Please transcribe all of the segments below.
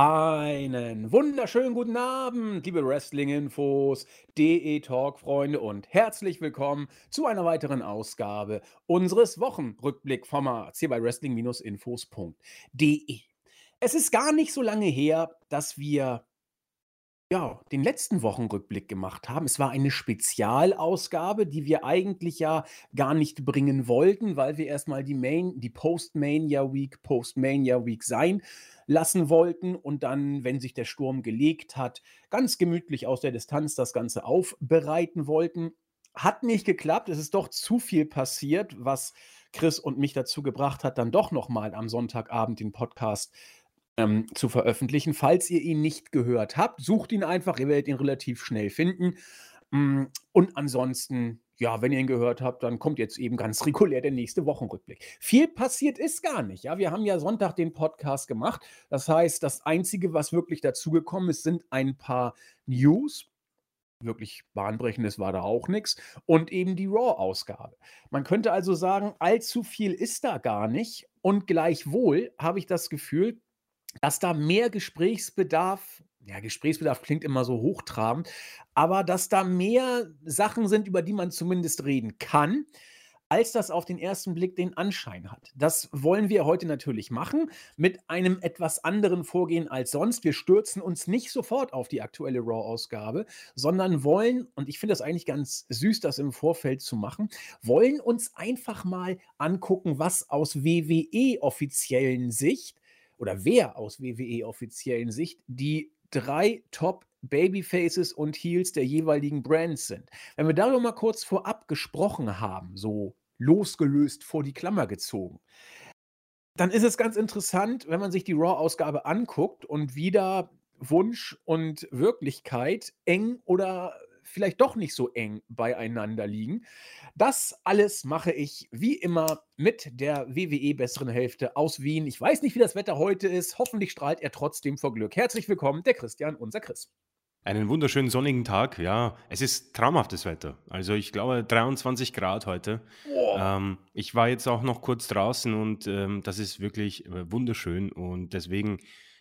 Einen wunderschönen guten Abend, liebe Wrestling-Infos, DE-Talk-Freunde und herzlich willkommen zu einer weiteren Ausgabe unseres Wochenrückblick-Formats hier bei Wrestling-Infos.de. Es ist gar nicht so lange her, dass wir ja, den letzten Wochenrückblick gemacht haben. Es war eine Spezialausgabe, die wir eigentlich ja gar nicht bringen wollten, weil wir erstmal die Main die Post-Mania Week Post-Mania Week sein lassen wollten und dann, wenn sich der Sturm gelegt hat, ganz gemütlich aus der Distanz das Ganze aufbereiten wollten. Hat nicht geklappt. Es ist doch zu viel passiert, was Chris und mich dazu gebracht hat, dann doch noch mal am Sonntagabend den Podcast ähm, zu veröffentlichen. Falls ihr ihn nicht gehört habt, sucht ihn einfach, ihr werdet ihn relativ schnell finden. Mm, und ansonsten, ja, wenn ihr ihn gehört habt, dann kommt jetzt eben ganz regulär der nächste Wochenrückblick. Viel passiert ist gar nicht. Ja, wir haben ja Sonntag den Podcast gemacht. Das heißt, das Einzige, was wirklich dazugekommen ist, sind ein paar News. Wirklich bahnbrechendes war da auch nichts. Und eben die Raw-Ausgabe. Man könnte also sagen, allzu viel ist da gar nicht. Und gleichwohl habe ich das Gefühl, dass da mehr Gesprächsbedarf ja, Gesprächsbedarf klingt immer so hochtrabend, aber dass da mehr Sachen sind, über die man zumindest reden kann, als das auf den ersten Blick den Anschein hat. Das wollen wir heute natürlich machen, mit einem etwas anderen Vorgehen als sonst. Wir stürzen uns nicht sofort auf die aktuelle Raw-Ausgabe, sondern wollen, und ich finde das eigentlich ganz süß, das im Vorfeld zu machen, wollen uns einfach mal angucken, was aus WWE-offiziellen Sicht oder wer aus WWE-offiziellen Sicht die drei Top Babyfaces und Heels der jeweiligen Brands sind. Wenn wir darüber mal kurz vorab gesprochen haben, so losgelöst vor die Klammer gezogen, dann ist es ganz interessant, wenn man sich die Raw-Ausgabe anguckt und wieder Wunsch und Wirklichkeit eng oder vielleicht doch nicht so eng beieinander liegen. Das alles mache ich wie immer mit der WWE besseren Hälfte aus Wien. Ich weiß nicht, wie das Wetter heute ist. Hoffentlich strahlt er trotzdem vor Glück. Herzlich willkommen, der Christian, unser Chris. Einen wunderschönen sonnigen Tag. Ja, es ist traumhaftes Wetter. Also ich glaube 23 Grad heute. Ähm, ich war jetzt auch noch kurz draußen und ähm, das ist wirklich äh, wunderschön und deswegen,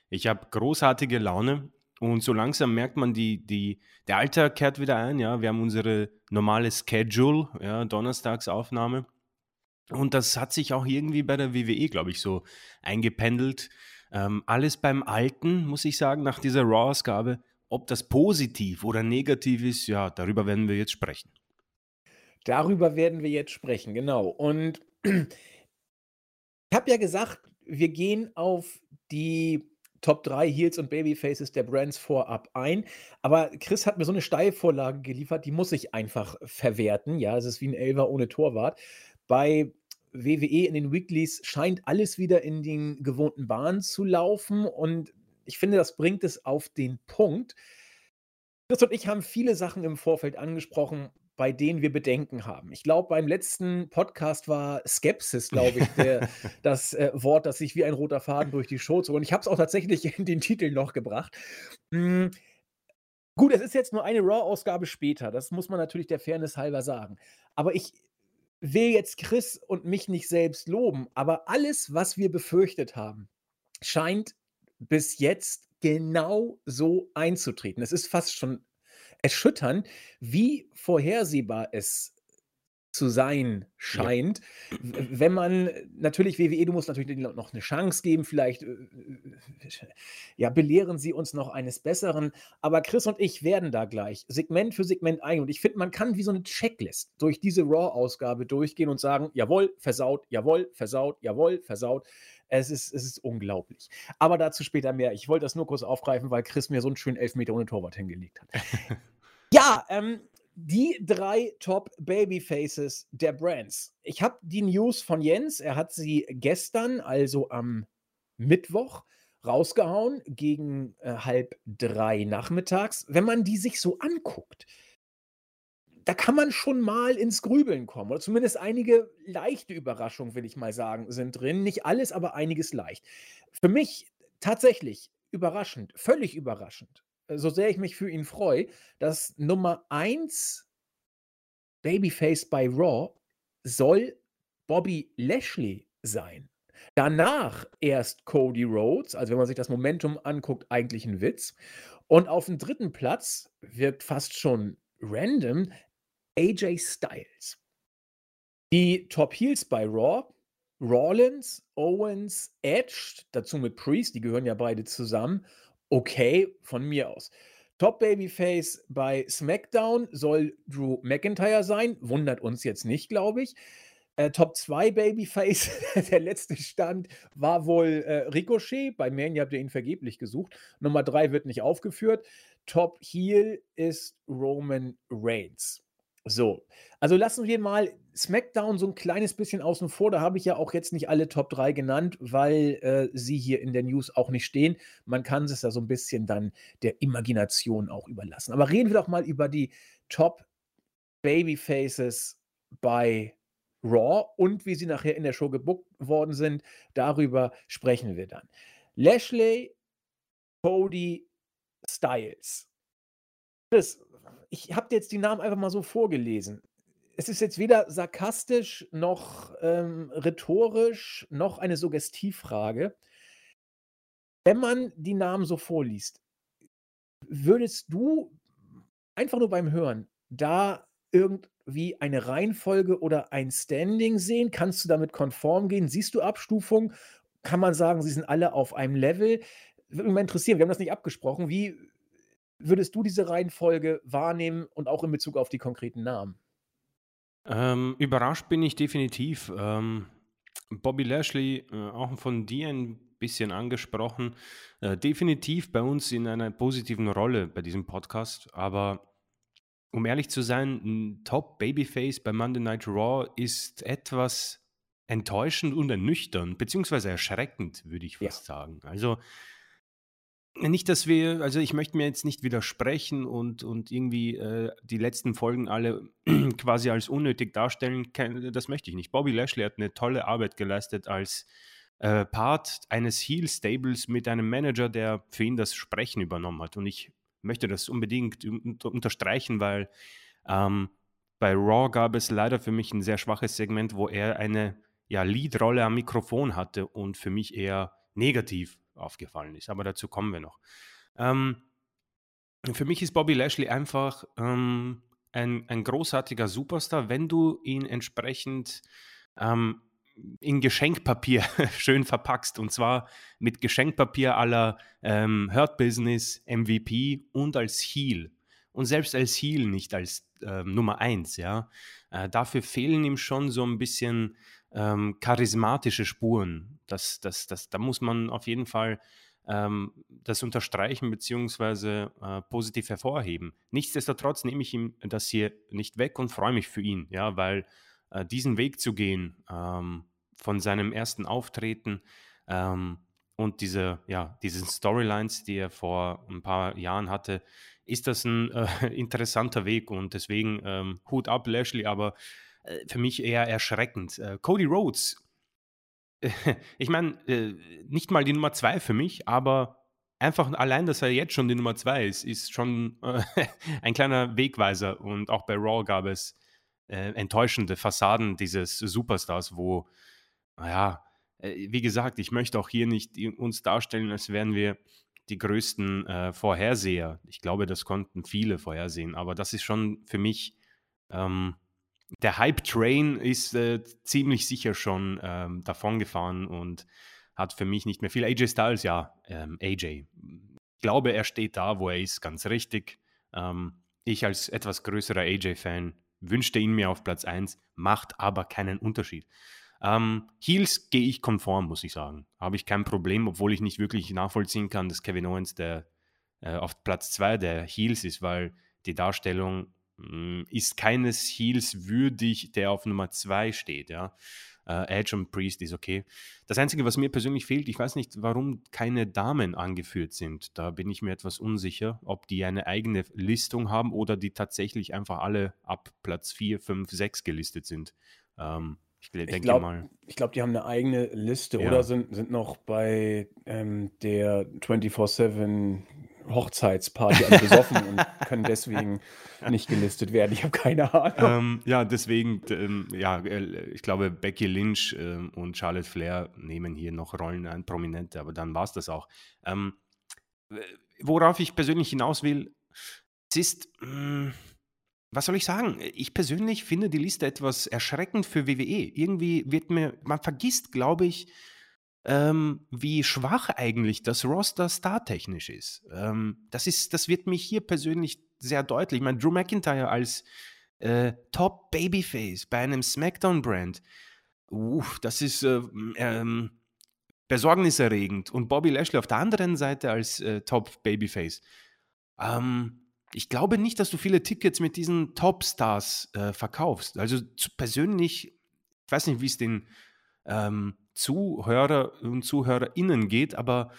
ich habe großartige Laune. Und so langsam merkt man, die, die, der Alltag kehrt wieder ein. Ja, wir haben unsere normale Schedule, ja, Donnerstagsaufnahme. Und das hat sich auch irgendwie bei der WWE, glaube ich, so eingependelt. Ähm, alles beim Alten, muss ich sagen, nach dieser Raw-Ausgabe. Ob das positiv oder negativ ist, ja, darüber werden wir jetzt sprechen. Darüber werden wir jetzt sprechen, genau. Und ich habe ja gesagt, wir gehen auf die Top 3 Heels und Babyfaces der Brands vorab ein. Aber Chris hat mir so eine Steilvorlage geliefert, die muss ich einfach verwerten. Ja, es ist wie ein Elver ohne Torwart. Bei WWE in den Weeklies scheint alles wieder in den gewohnten Bahnen zu laufen und ich finde, das bringt es auf den Punkt. Chris und ich haben viele Sachen im Vorfeld angesprochen, bei denen wir Bedenken haben. Ich glaube, beim letzten Podcast war Skepsis, glaube ich, der, das äh, Wort, das sich wie ein roter Faden durch die Show zog. Und ich habe es auch tatsächlich in den Titel noch gebracht. Hm, gut, es ist jetzt nur eine Raw-Ausgabe später. Das muss man natürlich der Fairness halber sagen. Aber ich will jetzt Chris und mich nicht selbst loben. Aber alles, was wir befürchtet haben, scheint bis jetzt genau so einzutreten. Es ist fast schon erschütternd, wie vorhersehbar es zu sein scheint. Ja. Wenn man natürlich WWE, du musst natürlich noch eine Chance geben, vielleicht äh, ja, belehren sie uns noch eines Besseren. Aber Chris und ich werden da gleich Segment für Segment ein. Und ich finde, man kann wie so eine Checklist durch diese Raw-Ausgabe durchgehen und sagen: Jawohl, versaut, jawohl, versaut, jawohl, versaut. Es ist, es ist unglaublich. Aber dazu später mehr. Ich wollte das nur kurz aufgreifen, weil Chris mir so einen schönen Elfmeter ohne Torwart hingelegt hat. ja, ähm, die drei Top Babyfaces der Brands. Ich habe die News von Jens. Er hat sie gestern, also am Mittwoch, rausgehauen gegen äh, halb drei nachmittags. Wenn man die sich so anguckt, da kann man schon mal ins Grübeln kommen. Oder zumindest einige leichte Überraschungen, will ich mal sagen, sind drin. Nicht alles, aber einiges leicht. Für mich tatsächlich überraschend, völlig überraschend, so sehr ich mich für ihn freue, dass Nummer 1 Babyface bei Raw soll Bobby Lashley sein. Danach erst Cody Rhodes, also wenn man sich das Momentum anguckt, eigentlich ein Witz. Und auf dem dritten Platz wirkt fast schon random AJ Styles. Die Top Heels bei Raw, Rollins, Owens, Edge, dazu mit Priest, die gehören ja beide zusammen. Okay, von mir aus. Top Babyface bei SmackDown soll Drew McIntyre sein. Wundert uns jetzt nicht, glaube ich. Äh, Top 2 Babyface, der letzte Stand war wohl äh, Ricochet. Bei Mania habt ihr ihn vergeblich gesucht. Nummer 3 wird nicht aufgeführt. Top Heel ist Roman Reigns. So, also lassen wir mal SmackDown so ein kleines bisschen außen vor. Da habe ich ja auch jetzt nicht alle Top 3 genannt, weil äh, sie hier in der News auch nicht stehen. Man kann es ja so ein bisschen dann der Imagination auch überlassen. Aber reden wir doch mal über die Top Babyfaces bei Raw und wie sie nachher in der Show gebuckt worden sind. Darüber sprechen wir dann. Lashley, Cody, Styles. Chris, ich habe jetzt die Namen einfach mal so vorgelesen. Es ist jetzt weder sarkastisch noch ähm, rhetorisch noch eine Suggestivfrage. Wenn man die Namen so vorliest, würdest du einfach nur beim Hören da irgendwie eine Reihenfolge oder ein Standing sehen? Kannst du damit konform gehen? Siehst du Abstufung? Kann man sagen, sie sind alle auf einem Level? Würde mich mal interessieren, wir haben das nicht abgesprochen. Wie würdest du diese Reihenfolge wahrnehmen und auch in Bezug auf die konkreten Namen? Ähm, überrascht bin ich definitiv. Ähm, Bobby Lashley, äh, auch von dir ein bisschen angesprochen, äh, definitiv bei uns in einer positiven Rolle bei diesem Podcast, aber um ehrlich zu sein, ein Top Babyface bei Monday Night Raw ist etwas enttäuschend und ernüchternd, beziehungsweise erschreckend, würde ich fast ja. sagen. Also nicht, dass wir, also ich möchte mir jetzt nicht widersprechen und, und irgendwie äh, die letzten Folgen alle quasi als unnötig darstellen. Das möchte ich nicht. Bobby Lashley hat eine tolle Arbeit geleistet als äh, Part eines Heel-Stables mit einem Manager, der für ihn das Sprechen übernommen hat. Und ich möchte das unbedingt unterstreichen, weil ähm, bei Raw gab es leider für mich ein sehr schwaches Segment, wo er eine ja, Lead-Rolle am Mikrofon hatte und für mich eher negativ aufgefallen ist. Aber dazu kommen wir noch. Ähm, für mich ist Bobby Lashley einfach ähm, ein, ein großartiger Superstar, wenn du ihn entsprechend ähm, in Geschenkpapier schön verpackst. Und zwar mit Geschenkpapier aller ähm, Hurt Business, MVP und als Heel. Und selbst als Heel, nicht als ähm, Nummer 1, ja. Äh, dafür fehlen ihm schon so ein bisschen ähm, charismatische Spuren. Das, das, das, da muss man auf jeden Fall ähm, das unterstreichen bzw. Äh, positiv hervorheben. Nichtsdestotrotz nehme ich ihm das hier nicht weg und freue mich für ihn, ja, weil äh, diesen Weg zu gehen ähm, von seinem ersten Auftreten ähm, und diese, ja, diesen Storylines, die er vor ein paar Jahren hatte, ist das ein äh, interessanter Weg und deswegen ähm, Hut ab, Lashley, aber für mich eher erschreckend. Äh, Cody Rhodes, ich meine, äh, nicht mal die Nummer zwei für mich, aber einfach allein, dass er jetzt schon die Nummer zwei ist, ist schon ein kleiner Wegweiser. Und auch bei Raw gab es enttäuschende Fassaden dieses Superstars, wo, naja, wie gesagt, ich möchte auch hier nicht uns darstellen, als wären wir die größten äh, Vorherseher. Ich glaube, das konnten viele vorhersehen, aber das ist schon für mich ähm, der Hype-Train ist äh, ziemlich sicher schon ähm, davongefahren und hat für mich nicht mehr viel. AJ Styles, ja, ähm, AJ. Ich glaube, er steht da, wo er ist, ganz richtig. Ähm, ich als etwas größerer AJ-Fan wünschte ihn mir auf Platz 1, macht aber keinen Unterschied. Ähm, Heels gehe ich konform, muss ich sagen. Habe ich kein Problem, obwohl ich nicht wirklich nachvollziehen kann, dass Kevin Owens der äh, auf Platz 2 der Heels ist, weil die Darstellung ist keines Heels würdig, der auf Nummer 2 steht, ja. Uh, Edge und Priest ist okay. Das Einzige, was mir persönlich fehlt, ich weiß nicht, warum keine Damen angeführt sind. Da bin ich mir etwas unsicher, ob die eine eigene Listung haben oder die tatsächlich einfach alle ab Platz 4, 5, 6 gelistet sind. Ähm, ich ich glaub, mal. Ich glaube, die haben eine eigene Liste ja. oder sind, sind noch bei ähm, der 24-7 Hochzeitsparty an besoffen und können deswegen nicht gelistet werden. Ich habe keine Ahnung. Ähm, ja, deswegen, ähm, ja, äh, ich glaube, Becky Lynch ähm, und Charlotte Flair nehmen hier noch Rollen ein, prominente, aber dann war es das auch. Ähm, worauf ich persönlich hinaus will, es ist, mh, hm, was soll ich sagen? Ich persönlich finde die Liste etwas erschreckend für WWE. Irgendwie wird mir, man vergisst, glaube ich, ähm, wie schwach eigentlich das Roster startechnisch ist. Ähm, das ist. Das wird mich hier persönlich sehr deutlich. Ich meine, Drew McIntyre als äh, Top Babyface bei einem SmackDown-Brand, das ist äh, ähm, besorgniserregend. Und Bobby Lashley auf der anderen Seite als äh, Top Babyface. Ähm, ich glaube nicht, dass du viele Tickets mit diesen Top-Stars äh, verkaufst. Also persönlich, ich weiß nicht, wie es den ähm, Zuhörer und ZuhörerInnen geht, aber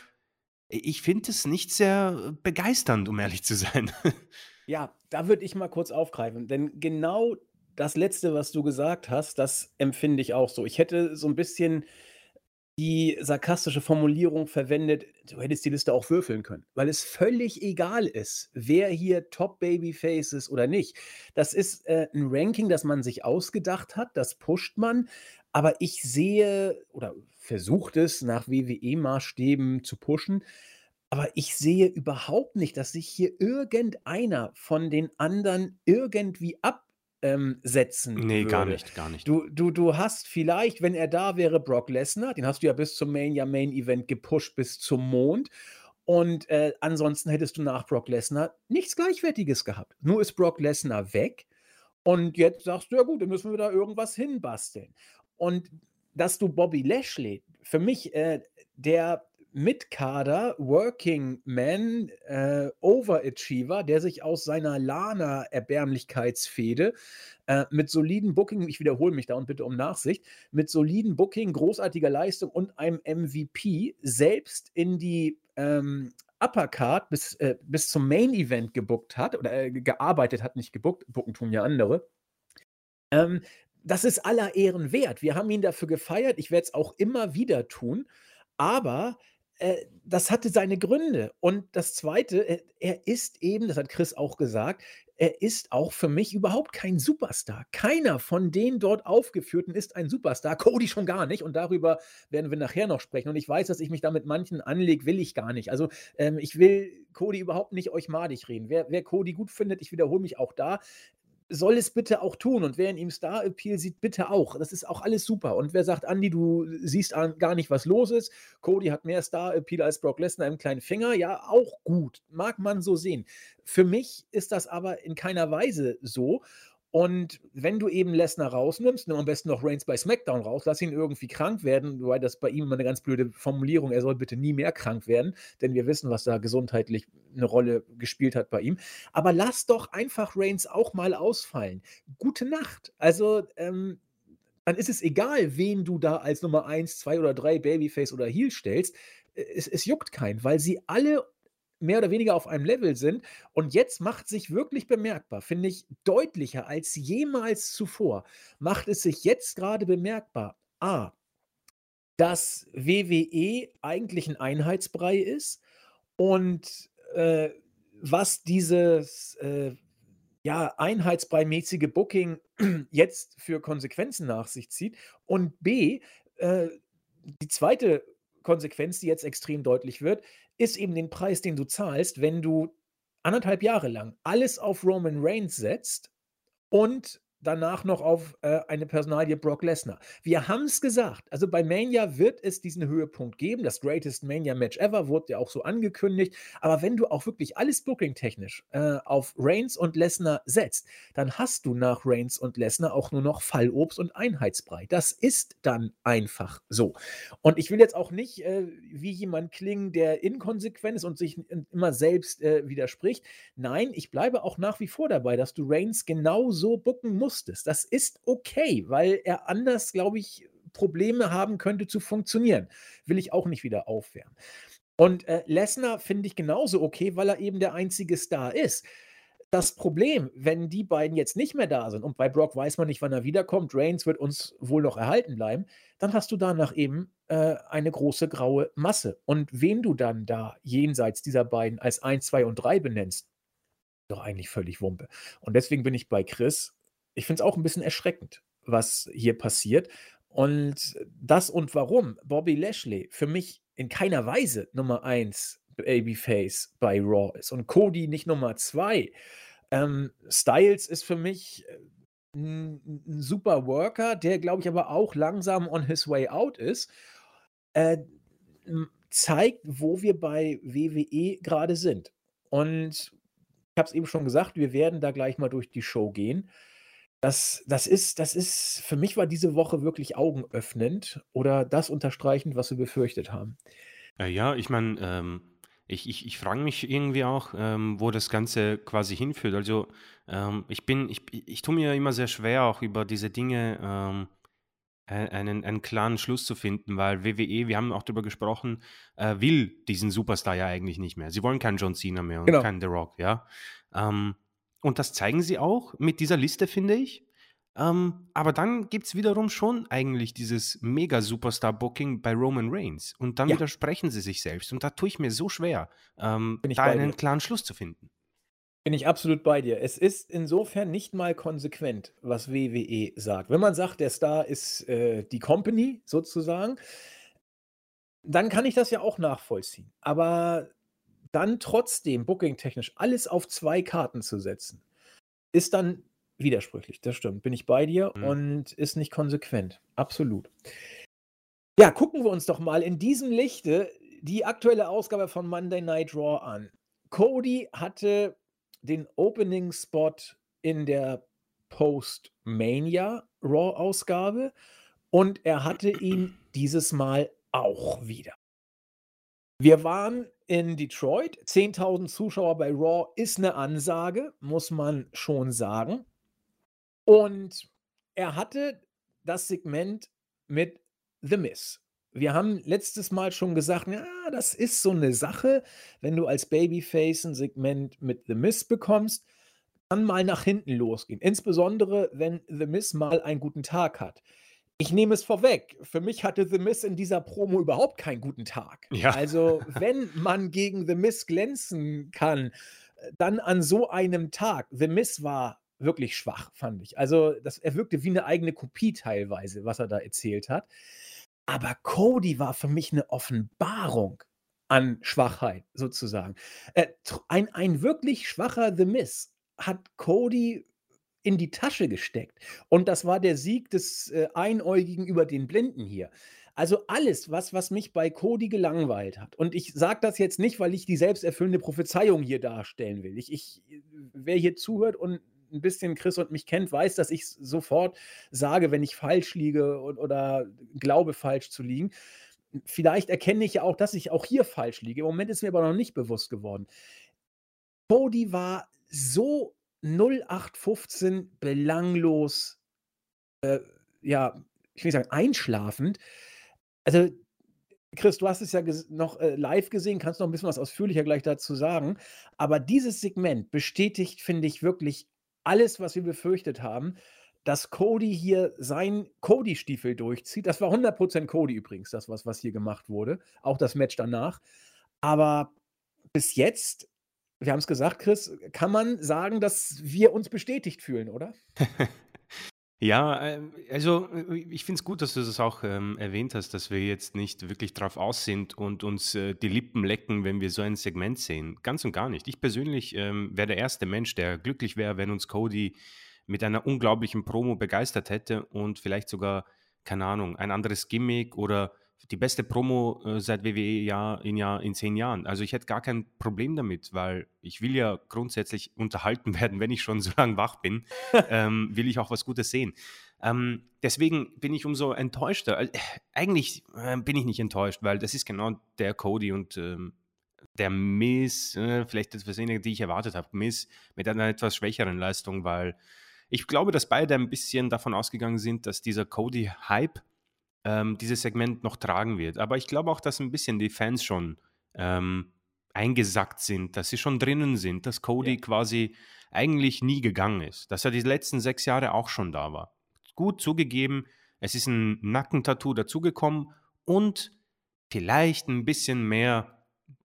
ich finde es nicht sehr begeisternd, um ehrlich zu sein. Ja, da würde ich mal kurz aufgreifen, denn genau das Letzte, was du gesagt hast, das empfinde ich auch so. Ich hätte so ein bisschen die sarkastische Formulierung verwendet, du hättest die Liste auch würfeln können, weil es völlig egal ist, wer hier Top Babyface ist oder nicht. Das ist äh, ein Ranking, das man sich ausgedacht hat, das pusht man. Aber ich sehe oder versucht es nach WWE-Maßstäben zu pushen, aber ich sehe überhaupt nicht, dass sich hier irgendeiner von den anderen irgendwie absetzen ähm, Nee, gar nicht, gar nicht. Du, du, du hast vielleicht, wenn er da wäre, Brock Lesnar, den hast du ja bis zum Mania Main Event gepusht bis zum Mond. Und äh, ansonsten hättest du nach Brock Lesnar nichts Gleichwertiges gehabt. Nur ist Brock Lesnar weg. Und jetzt sagst du, ja gut, dann müssen wir da irgendwas hinbasteln. Und dass du Bobby Lashley, für mich äh, der Mitkader, Working Man, äh, Overachiever, der sich aus seiner Lana-Erbärmlichkeitsfehde äh, mit soliden Booking, ich wiederhole mich da und bitte um Nachsicht, mit soliden Booking, großartiger Leistung und einem MVP selbst in die ähm, Uppercard bis, äh, bis zum Main Event gebuckt hat oder äh, gearbeitet hat, nicht gebuckt, bucken tun ja andere. Ähm, das ist aller Ehren wert. Wir haben ihn dafür gefeiert. Ich werde es auch immer wieder tun. Aber äh, das hatte seine Gründe. Und das Zweite, äh, er ist eben, das hat Chris auch gesagt, er ist auch für mich überhaupt kein Superstar. Keiner von den dort aufgeführten ist ein Superstar. Cody schon gar nicht. Und darüber werden wir nachher noch sprechen. Und ich weiß, dass ich mich da mit manchen anlege, will ich gar nicht. Also ähm, ich will Cody überhaupt nicht euch madig reden. Wer, wer Cody gut findet, ich wiederhole mich auch da soll es bitte auch tun. Und wer in ihm Star Appeal sieht, bitte auch. Das ist auch alles super. Und wer sagt, Andy, du siehst gar nicht, was los ist. Cody hat mehr Star Appeal als Brock Lesnar im kleinen Finger. Ja, auch gut. Mag man so sehen. Für mich ist das aber in keiner Weise so. Und wenn du eben Lesnar rausnimmst, nimm am besten noch Reigns bei SmackDown raus, lass ihn irgendwie krank werden, wobei das bei ihm immer eine ganz blöde Formulierung, er soll bitte nie mehr krank werden, denn wir wissen, was da gesundheitlich eine Rolle gespielt hat bei ihm. Aber lass doch einfach Reigns auch mal ausfallen. Gute Nacht. Also, ähm, dann ist es egal, wen du da als Nummer 1, 2 oder 3 Babyface oder Heel stellst. Es, es juckt keinen, weil sie alle mehr oder weniger auf einem Level sind. Und jetzt macht sich wirklich bemerkbar, finde ich, deutlicher als jemals zuvor, macht es sich jetzt gerade bemerkbar. A, dass WWE eigentlich ein Einheitsbrei ist und äh, was dieses äh, ja, einheitsbrei-mäßige Booking jetzt für Konsequenzen nach sich zieht. Und B, äh, die zweite Konsequenz, die jetzt extrem deutlich wird, ist eben den Preis, den du zahlst, wenn du anderthalb Jahre lang alles auf Roman Reigns setzt und danach noch auf äh, eine Personalie Brock Lesnar. Wir haben es gesagt, also bei Mania wird es diesen Höhepunkt geben. Das Greatest Mania Match ever wurde ja auch so angekündigt. Aber wenn du auch wirklich alles booking-technisch äh, auf Reigns und Lesnar setzt, dann hast du nach Reigns und Lesnar auch nur noch Fallobst und Einheitsbrei. Das ist dann einfach so. Und ich will jetzt auch nicht äh, wie jemand klingen, der inkonsequent ist und sich immer selbst äh, widerspricht. Nein, ich bleibe auch nach wie vor dabei, dass du Reigns genau so booken musst musstest. Das ist okay, weil er anders, glaube ich, Probleme haben könnte zu funktionieren. Will ich auch nicht wieder aufwärmen. Und äh, Lesnar finde ich genauso okay, weil er eben der einzige Star ist. das Problem, wenn die beiden jetzt nicht mehr da sind und bei Brock weiß man nicht, wann er wiederkommt, Reigns wird uns wohl noch erhalten bleiben, dann hast du danach eben äh, eine große graue Masse. Und wen du dann da jenseits dieser beiden als 1, 2 und 3 benennst, doch eigentlich völlig Wumpe. Und deswegen bin ich bei Chris. Ich finde es auch ein bisschen erschreckend, was hier passiert. Und das und warum Bobby Lashley für mich in keiner Weise Nummer 1 Babyface bei Raw ist und Cody nicht Nummer 2. Ähm, Styles ist für mich ein, äh, ein super Worker, der glaube ich aber auch langsam on his way out ist. Äh, zeigt, wo wir bei WWE gerade sind. Und ich habe es eben schon gesagt, wir werden da gleich mal durch die Show gehen. Das, das, ist, das ist, für mich war diese Woche wirklich augenöffnend oder das unterstreichend, was wir befürchtet haben. Ja, ja ich meine, ähm, ich, ich, ich frage mich irgendwie auch, ähm, wo das Ganze quasi hinführt. Also ähm, ich bin, ich, ich tue mir immer sehr schwer, auch über diese Dinge ähm, einen, einen klaren Schluss zu finden, weil WWE, wir haben auch darüber gesprochen, äh, will diesen Superstar ja eigentlich nicht mehr. Sie wollen keinen John Cena mehr und genau. keinen The Rock, ja. Ähm, und das zeigen sie auch mit dieser Liste, finde ich. Ähm, aber dann gibt es wiederum schon eigentlich dieses Mega-Superstar-Booking bei Roman Reigns. Und dann ja. widersprechen sie sich selbst. Und da tue ich mir so schwer, ähm, da einen klaren Schluss zu finden. Bin ich absolut bei dir. Es ist insofern nicht mal konsequent, was WWE sagt. Wenn man sagt, der Star ist äh, die Company sozusagen, dann kann ich das ja auch nachvollziehen. Aber dann trotzdem booking-technisch alles auf zwei Karten zu setzen, ist dann widersprüchlich. Das stimmt. Bin ich bei dir mhm. und ist nicht konsequent. Absolut. Ja, gucken wir uns doch mal in diesem Lichte die aktuelle Ausgabe von Monday Night Raw an. Cody hatte den Opening Spot in der Post-Mania Raw-Ausgabe und er hatte ihn dieses Mal auch wieder. Wir waren in Detroit. 10.000 Zuschauer bei Raw ist eine Ansage, muss man schon sagen. Und er hatte das Segment mit The Miss. Wir haben letztes Mal schon gesagt, ja, das ist so eine Sache, wenn du als Babyface ein Segment mit The Miss bekommst, kann mal nach hinten losgehen. Insbesondere, wenn The Miss mal einen guten Tag hat. Ich nehme es vorweg. Für mich hatte The Miss in dieser Promo überhaupt keinen guten Tag. Ja. Also, wenn man gegen The Miss glänzen kann, dann an so einem Tag. The Miss war wirklich schwach, fand ich. Also, das, er wirkte wie eine eigene Kopie teilweise, was er da erzählt hat. Aber Cody war für mich eine Offenbarung an Schwachheit, sozusagen. Äh, ein, ein wirklich schwacher The Miss hat Cody in die Tasche gesteckt. Und das war der Sieg des äh, Einäugigen über den Blinden hier. Also alles, was, was mich bei Cody gelangweilt hat. Und ich sage das jetzt nicht, weil ich die selbsterfüllende Prophezeiung hier darstellen will. Ich, ich, wer hier zuhört und ein bisschen Chris und mich kennt, weiß, dass ich sofort sage, wenn ich falsch liege oder glaube, falsch zu liegen. Vielleicht erkenne ich ja auch, dass ich auch hier falsch liege. Im Moment ist mir aber noch nicht bewusst geworden. Cody war so 0815 belanglos, äh, ja, ich will nicht sagen einschlafend. Also, Chris, du hast es ja noch äh, live gesehen, kannst noch ein bisschen was ausführlicher gleich dazu sagen. Aber dieses Segment bestätigt, finde ich, wirklich alles, was wir befürchtet haben, dass Cody hier sein Cody-Stiefel durchzieht. Das war 100% Cody übrigens, das, was, was hier gemacht wurde. Auch das Match danach. Aber bis jetzt wir haben es gesagt, Chris, kann man sagen, dass wir uns bestätigt fühlen, oder? Ja, ähm, also äh, ich finde es gut, dass du das auch ähm, erwähnt hast, dass wir jetzt nicht wirklich drauf aus sind und uns äh, die Lippen lecken, wenn wir so ein Segment sehen. Ganz und gar nicht. Ich persönlich ähm, wäre der erste Mensch, der glücklich wäre, wenn uns Cody mit einer unglaublichen Promo begeistert hätte und vielleicht sogar, keine Ahnung, ein anderes Gimmick oder die beste Promo äh, seit WWE Jahr in Jahr in zehn Jahren. Also ich hätte gar kein Problem damit, weil ich will ja grundsätzlich unterhalten werden, wenn ich schon so lange wach bin, ähm, will ich auch was Gutes sehen. Ähm, deswegen bin ich umso enttäuschter. Äh, eigentlich äh, bin ich nicht enttäuscht, weil das ist genau der Cody und ähm, der Miss, äh, vielleicht etwas weniger, die ich erwartet habe, Miss mit einer etwas schwächeren Leistung, weil ich glaube, dass beide ein bisschen davon ausgegangen sind, dass dieser Cody-Hype ähm, dieses Segment noch tragen wird. Aber ich glaube auch, dass ein bisschen die Fans schon ähm, eingesackt sind, dass sie schon drinnen sind, dass Cody ja. quasi eigentlich nie gegangen ist, dass er die letzten sechs Jahre auch schon da war. Gut zugegeben, es ist ein Nackentattoo dazugekommen und vielleicht ein bisschen mehr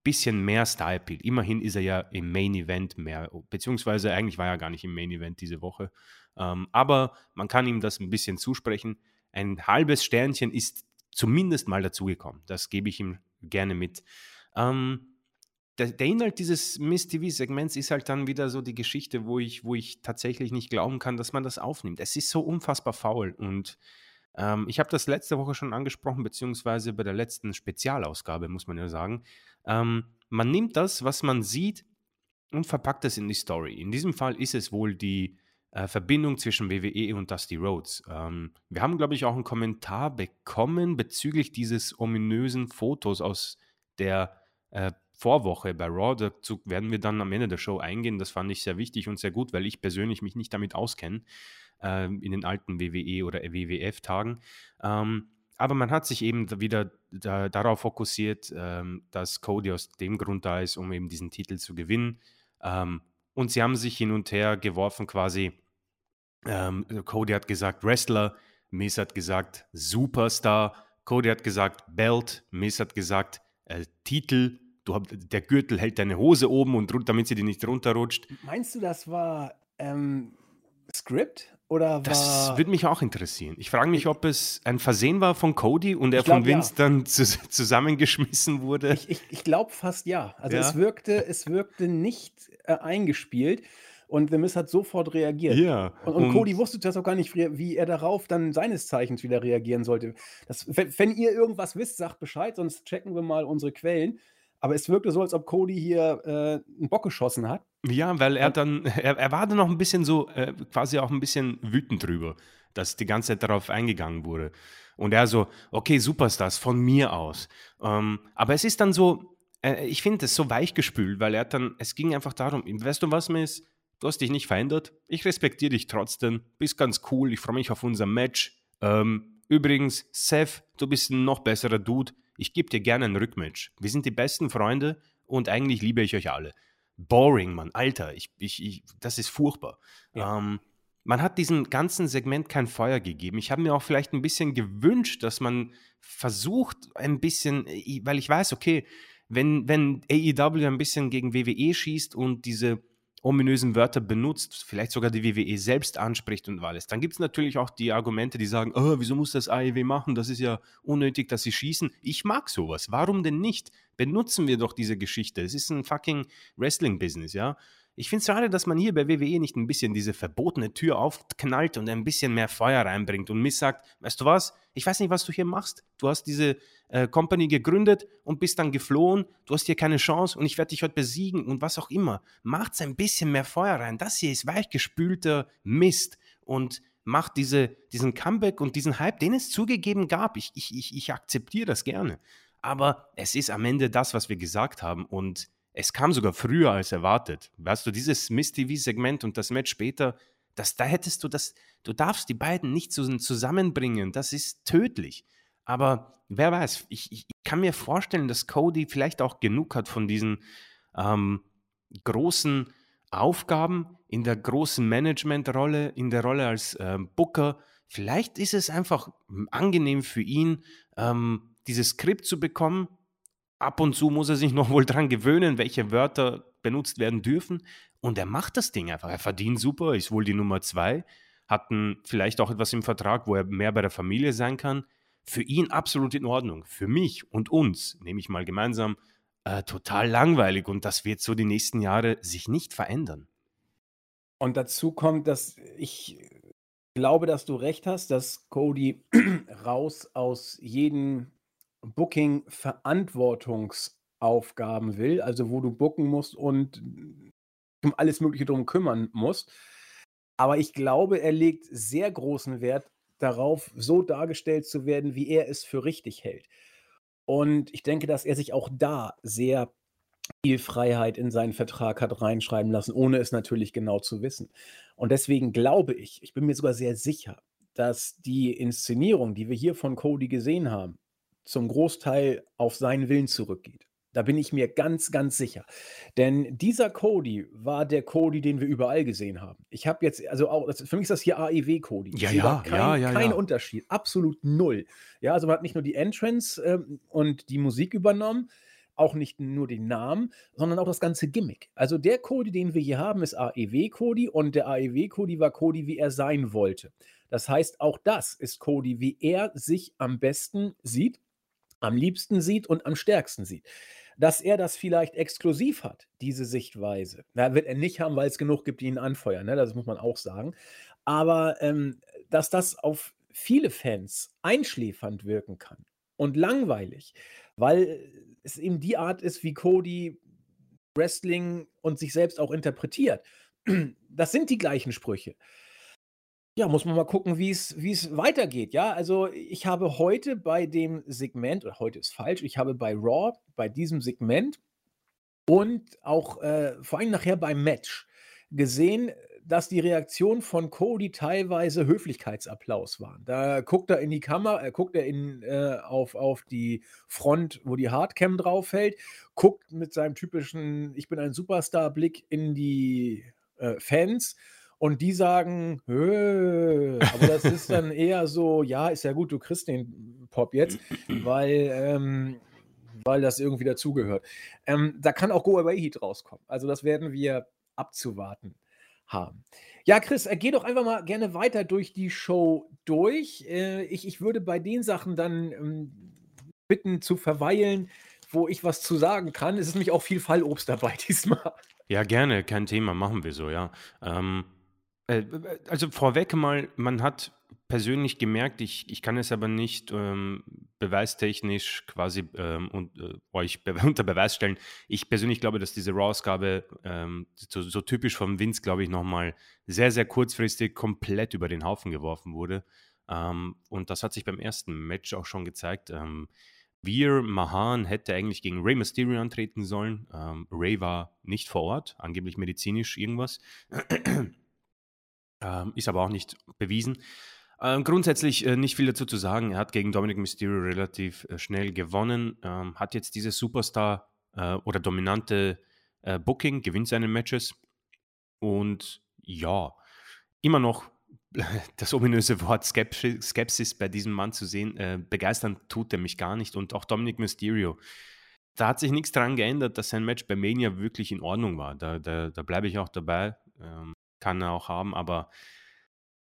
bisschen mehr Style Appeal. Immerhin ist er ja im Main Event mehr, beziehungsweise eigentlich war er gar nicht im Main Event diese Woche. Ähm, aber man kann ihm das ein bisschen zusprechen. Ein halbes Sternchen ist zumindest mal dazugekommen. Das gebe ich ihm gerne mit. Ähm, der, der, Inhalt dieses Miss TV-Segments ist halt dann wieder so die Geschichte, wo ich, wo ich tatsächlich nicht glauben kann, dass man das aufnimmt. Es ist so unfassbar faul und ähm, ich habe das letzte Woche schon angesprochen, beziehungsweise bei der letzten Spezialausgabe, muss man ja sagen. Ähm, man nimmt das, was man sieht, und verpackt es in die Story. In diesem Fall ist es wohl die äh, Verbindung zwischen WWE und Dusty Rhodes. Ähm, wir haben, glaube ich, auch einen Kommentar bekommen bezüglich dieses ominösen Fotos aus der äh, Vorwoche bei Raw. Dazu werden wir dann am Ende der Show eingehen. Das fand ich sehr wichtig und sehr gut, weil ich persönlich mich nicht damit auskenne äh, in den alten WWE oder WWF-Tagen. Ähm, aber man hat sich eben wieder da, darauf fokussiert, ähm, dass Cody aus dem Grund da ist, um eben diesen Titel zu gewinnen. Ähm, und sie haben sich hin und her geworfen quasi. Ähm, Cody hat gesagt Wrestler, Miz hat gesagt Superstar, Cody hat gesagt Belt, Miz hat gesagt äh, Titel. Du hab, der Gürtel hält deine Hose oben und damit sie dir nicht runterrutscht. Meinst du, das war ähm, Script? Oder das würde mich auch interessieren. Ich frage mich, ob es ein Versehen war von Cody und er glaub, von Vince ja. dann zu, zusammengeschmissen wurde. Ich, ich, ich glaube fast ja. Also ja? es wirkte, es wirkte nicht äh, eingespielt. Und The Miz hat sofort reagiert. Ja. Und, und, und, Cody wusste das auch gar nicht, wie er darauf dann seines Zeichens wieder reagieren sollte. Das, wenn, wenn, ihr irgendwas wisst, sagt Bescheid, sonst checken wir mal unsere Quellen. Aber es wirkte so, als ob Cody hier äh, einen Bock geschossen hat. Ja, weil er dann, er, er war dann noch ein bisschen so, äh, quasi auch ein bisschen wütend drüber, dass die ganze Zeit darauf eingegangen wurde. Und er so, okay, Superstars, von mir aus. Ähm, aber es ist dann so, äh, ich finde es so weichgespült, weil er dann, es ging einfach darum, weißt du was, Miss? Du hast dich nicht verändert. Ich respektiere dich trotzdem. Bist ganz cool. Ich freue mich auf unser Match. Ähm, übrigens, Seth, du bist ein noch besserer Dude ich gebe dir gerne ein Rückmatch. Wir sind die besten Freunde und eigentlich liebe ich euch alle. Boring, Mann, Alter, ich, ich, ich, das ist furchtbar. Ja. Ähm, man hat diesem ganzen Segment kein Feuer gegeben. Ich habe mir auch vielleicht ein bisschen gewünscht, dass man versucht, ein bisschen, weil ich weiß, okay, wenn, wenn AEW ein bisschen gegen WWE schießt und diese ominösen Wörter benutzt, vielleicht sogar die WWE selbst anspricht und alles. Dann gibt es natürlich auch die Argumente, die sagen, oh, wieso muss das AEW machen? Das ist ja unnötig, dass sie schießen. Ich mag sowas. Warum denn nicht? Benutzen wir doch diese Geschichte. Es ist ein fucking Wrestling-Business, ja. Ich finde es schade, dass man hier bei WWE nicht ein bisschen diese verbotene Tür aufknallt und ein bisschen mehr Feuer reinbringt und Miss sagt, weißt du was, ich weiß nicht, was du hier machst. Du hast diese äh, Company gegründet und bist dann geflohen, du hast hier keine Chance und ich werde dich heute besiegen und was auch immer. Macht ein bisschen mehr Feuer rein. Das hier ist weichgespülter Mist und macht diese, diesen Comeback und diesen Hype, den es zugegeben gab. Ich, ich, ich, ich akzeptiere das gerne. Aber es ist am Ende das, was wir gesagt haben und es kam sogar früher als erwartet. Weißt du, dieses Miss TV-Segment und das Match später, das, da hättest du das, du darfst die beiden nicht zusammenbringen. Das ist tödlich. Aber wer weiß, ich, ich, kann mir vorstellen, dass Cody vielleicht auch genug hat von diesen ähm, großen Aufgaben in der großen Managementrolle, in der Rolle als ähm, Booker. Vielleicht ist es einfach angenehm für ihn, ähm, dieses Skript zu bekommen, ab und zu muss er sich noch wohl dran gewöhnen, welche Wörter benutzt werden dürfen. Und er macht das Ding einfach. Er verdient super, ist wohl die Nummer zwei, hat ein, vielleicht auch etwas im Vertrag, wo er mehr bei der Familie sein kann. Für ihn absolut in Ordnung. Für mich und uns, nehme ich mal gemeinsam, äh, total langweilig. Und das wird so die nächsten Jahre sich nicht verändern. Und dazu kommt, dass ich glaube, dass du recht hast, dass Cody raus aus jedem Booking Verantwortungsaufgaben will, also wo du booken musst und um alles Mögliche drum kümmern musst. Aber ich glaube, er legt sehr großen Wert darauf, so dargestellt zu werden, wie er es für richtig hält. Und ich denke, dass er sich auch da sehr viel Freiheit in seinen Vertrag hat reinschreiben lassen, ohne es natürlich genau zu wissen. Und deswegen glaube ich, ich bin mir sogar sehr sicher, dass die Inszenierung, die wir hier von Cody gesehen haben, zum Großteil auf seinen Willen zurückgeht. Da bin ich mir ganz, ganz sicher. Denn dieser Cody war der Cody, den wir überall gesehen haben. Ich habe jetzt, also auch, für mich ist das hier AEW-Cody. Ja, ja, kein, ja, ja, kein ja. Unterschied. Absolut null. Ja, also man hat nicht nur die Entrance ähm, und die Musik übernommen, auch nicht nur den Namen, sondern auch das ganze Gimmick. Also der Cody, den wir hier haben, ist AEW-Cody und der AEW-Cody war Cody, wie er sein wollte. Das heißt, auch das ist Cody, wie er sich am besten sieht, am liebsten sieht und am stärksten sieht. Dass er das vielleicht exklusiv hat, diese Sichtweise, na, wird er nicht haben, weil es genug gibt, die ihn anfeuern, ne? das muss man auch sagen. Aber ähm, dass das auf viele Fans einschläfernd wirken kann und langweilig, weil es eben die Art ist, wie Cody Wrestling und sich selbst auch interpretiert. Das sind die gleichen Sprüche. Ja, muss man mal gucken, wie es weitergeht, ja? Also, ich habe heute bei dem Segment oder heute ist falsch, ich habe bei Raw, bei diesem Segment und auch, äh, vor allem nachher beim Match gesehen, dass die Reaktionen von Cody teilweise Höflichkeitsapplaus waren. Da guckt er in die Kamera, äh, guckt er in, äh, auf, auf die Front, wo die Hardcam draufhält, guckt mit seinem typischen Ich bin ein Superstar-Blick in die äh, Fans und die sagen, Hö, aber das ist dann eher so, ja, ist ja gut, du kriegst den Pop jetzt, weil, ähm, weil das irgendwie dazugehört. Ähm, da kann auch Go Away Heat rauskommen. Also das werden wir abzuwarten haben. Ja, Chris, äh, geh doch einfach mal gerne weiter durch die Show durch. Äh, ich, ich würde bei den Sachen dann ähm, bitten zu verweilen, wo ich was zu sagen kann. Es ist nämlich auch viel Fallobst dabei diesmal. Ja, gerne, kein Thema, machen wir so, ja. Ähm, äh, also vorweg mal, man hat persönlich gemerkt, ich, ich kann es aber nicht ähm, beweistechnisch quasi ähm, und, äh, euch be unter Beweis stellen. Ich persönlich glaube, dass diese Raw-Ausgabe ähm, so, so, typisch vom Vince, glaube ich, nochmal sehr, sehr kurzfristig komplett über den Haufen geworfen wurde. Ähm, und das hat sich beim ersten Match auch schon gezeigt. Ähm, Veer Mahan hätte eigentlich gegen Ray Mysterio antreten sollen. Ähm, Ray war nicht vor Ort, angeblich medizinisch irgendwas. Ähm, ist aber auch nicht bewiesen. Ähm, grundsätzlich äh, nicht viel dazu zu sagen. Er hat gegen Dominic Mysterio relativ äh, schnell gewonnen, ähm, hat jetzt dieses Superstar äh, oder dominante äh, Booking, gewinnt seine Matches und ja, immer noch das ominöse Wort Skepsis, Skepsis bei diesem Mann zu sehen, äh, begeistern tut er mich gar nicht und auch Dominic Mysterio. Da hat sich nichts daran geändert, dass sein Match bei Mania wirklich in Ordnung war. Da, da, da bleibe ich auch dabei. Kann er auch haben, aber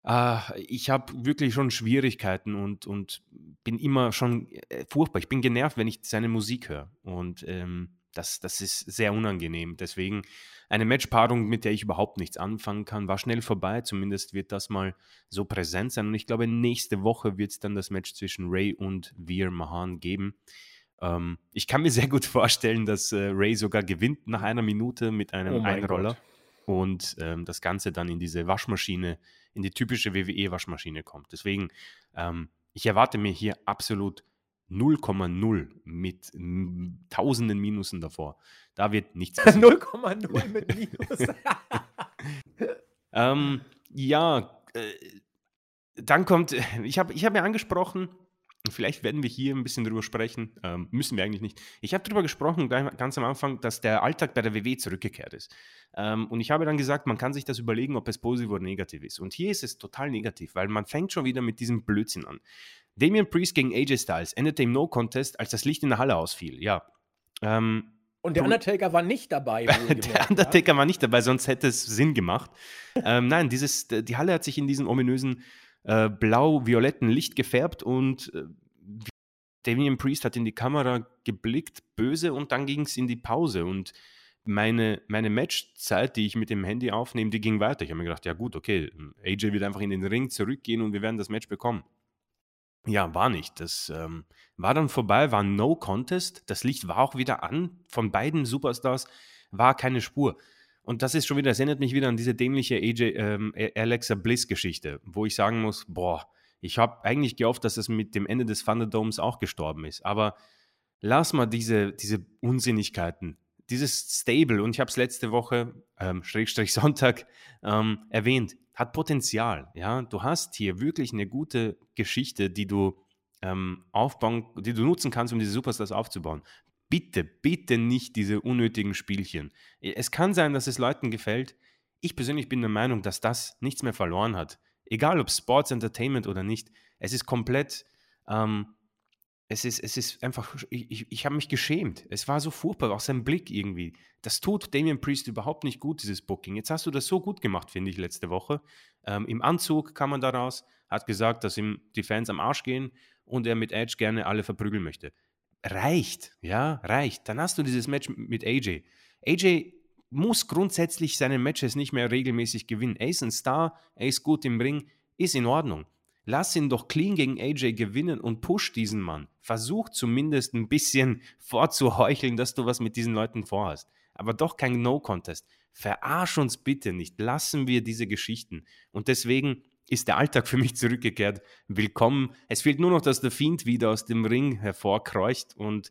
äh, ich habe wirklich schon Schwierigkeiten und, und bin immer schon äh, furchtbar. Ich bin genervt, wenn ich seine Musik höre. Und ähm, das, das ist sehr unangenehm. Deswegen eine Matchpaarung, mit der ich überhaupt nichts anfangen kann, war schnell vorbei. Zumindest wird das mal so präsent sein. Und ich glaube, nächste Woche wird es dann das Match zwischen Ray und Veer Mahan geben. Ähm, ich kann mir sehr gut vorstellen, dass äh, Ray sogar gewinnt nach einer Minute mit einem oh Einroller. Gott und ähm, das Ganze dann in diese Waschmaschine, in die typische WWE-Waschmaschine kommt. Deswegen, ähm, ich erwarte mir hier absolut 0,0 mit tausenden Minusen davor. Da wird nichts 0,0 mit Minus. ähm, ja, äh, dann kommt, ich habe ich hab ja angesprochen, Vielleicht werden wir hier ein bisschen drüber sprechen. Ähm, müssen wir eigentlich nicht. Ich habe darüber gesprochen, ganz am Anfang, dass der Alltag bei der WW zurückgekehrt ist. Ähm, und ich habe dann gesagt, man kann sich das überlegen, ob es positiv oder negativ ist. Und hier ist es total negativ, weil man fängt schon wieder mit diesem Blödsinn an. Damian Priest gegen AJ Styles endete im No-Contest, als das Licht in der Halle ausfiel. Ja. Ähm, und der Undertaker war nicht dabei. der Undertaker ja? war nicht dabei, sonst hätte es Sinn gemacht. ähm, nein, dieses, die Halle hat sich in diesem ominösen äh, blau-violetten Licht gefärbt und äh, Damien Priest hat in die Kamera geblickt, böse, und dann ging es in die Pause. Und meine, meine Matchzeit, die ich mit dem Handy aufnehme, die ging weiter. Ich habe mir gedacht, ja gut, okay, AJ wird einfach in den Ring zurückgehen und wir werden das Match bekommen. Ja, war nicht. Das ähm, war dann vorbei, war No Contest. Das Licht war auch wieder an. Von beiden Superstars war keine Spur. Und das ist schon wieder, das erinnert mich wieder an diese dämliche AJ, ähm, Alexa Bliss-Geschichte, wo ich sagen muss, boah, ich habe eigentlich gehofft, dass es mit dem Ende des Thunderdomes auch gestorben ist. Aber lass mal diese, diese Unsinnigkeiten, dieses Stable, und ich habe es letzte Woche, ähm, Schrägstrich Sonntag, ähm, erwähnt, hat Potenzial. Ja, du hast hier wirklich eine gute Geschichte, die du ähm, aufbauen, die du nutzen kannst, um diese Superstars aufzubauen. Bitte, bitte nicht diese unnötigen Spielchen. Es kann sein, dass es Leuten gefällt. Ich persönlich bin der Meinung, dass das nichts mehr verloren hat. Egal ob Sports Entertainment oder nicht. Es ist komplett ähm, es ist, es ist einfach, ich, ich, ich habe mich geschämt. Es war so furchtbar, auch sein Blick irgendwie. Das tut Damien Priest überhaupt nicht gut, dieses Booking. Jetzt hast du das so gut gemacht, finde ich, letzte Woche. Ähm, Im Anzug kam man da raus, hat gesagt, dass ihm die Fans am Arsch gehen und er mit Edge gerne alle verprügeln möchte. Reicht, ja, reicht. Dann hast du dieses Match mit AJ. AJ muss grundsätzlich seine Matches nicht mehr regelmäßig gewinnen. Er ist ein Star, er ist gut im Ring, ist in Ordnung. Lass ihn doch clean gegen AJ gewinnen und push diesen Mann. Versuch zumindest ein bisschen vorzuheucheln, dass du was mit diesen Leuten vorhast. Aber doch kein No-Contest. Verarsch uns bitte nicht. Lassen wir diese Geschichten. Und deswegen ist der Alltag für mich zurückgekehrt. Willkommen. Es fehlt nur noch, dass der Fiend wieder aus dem Ring hervorkreucht und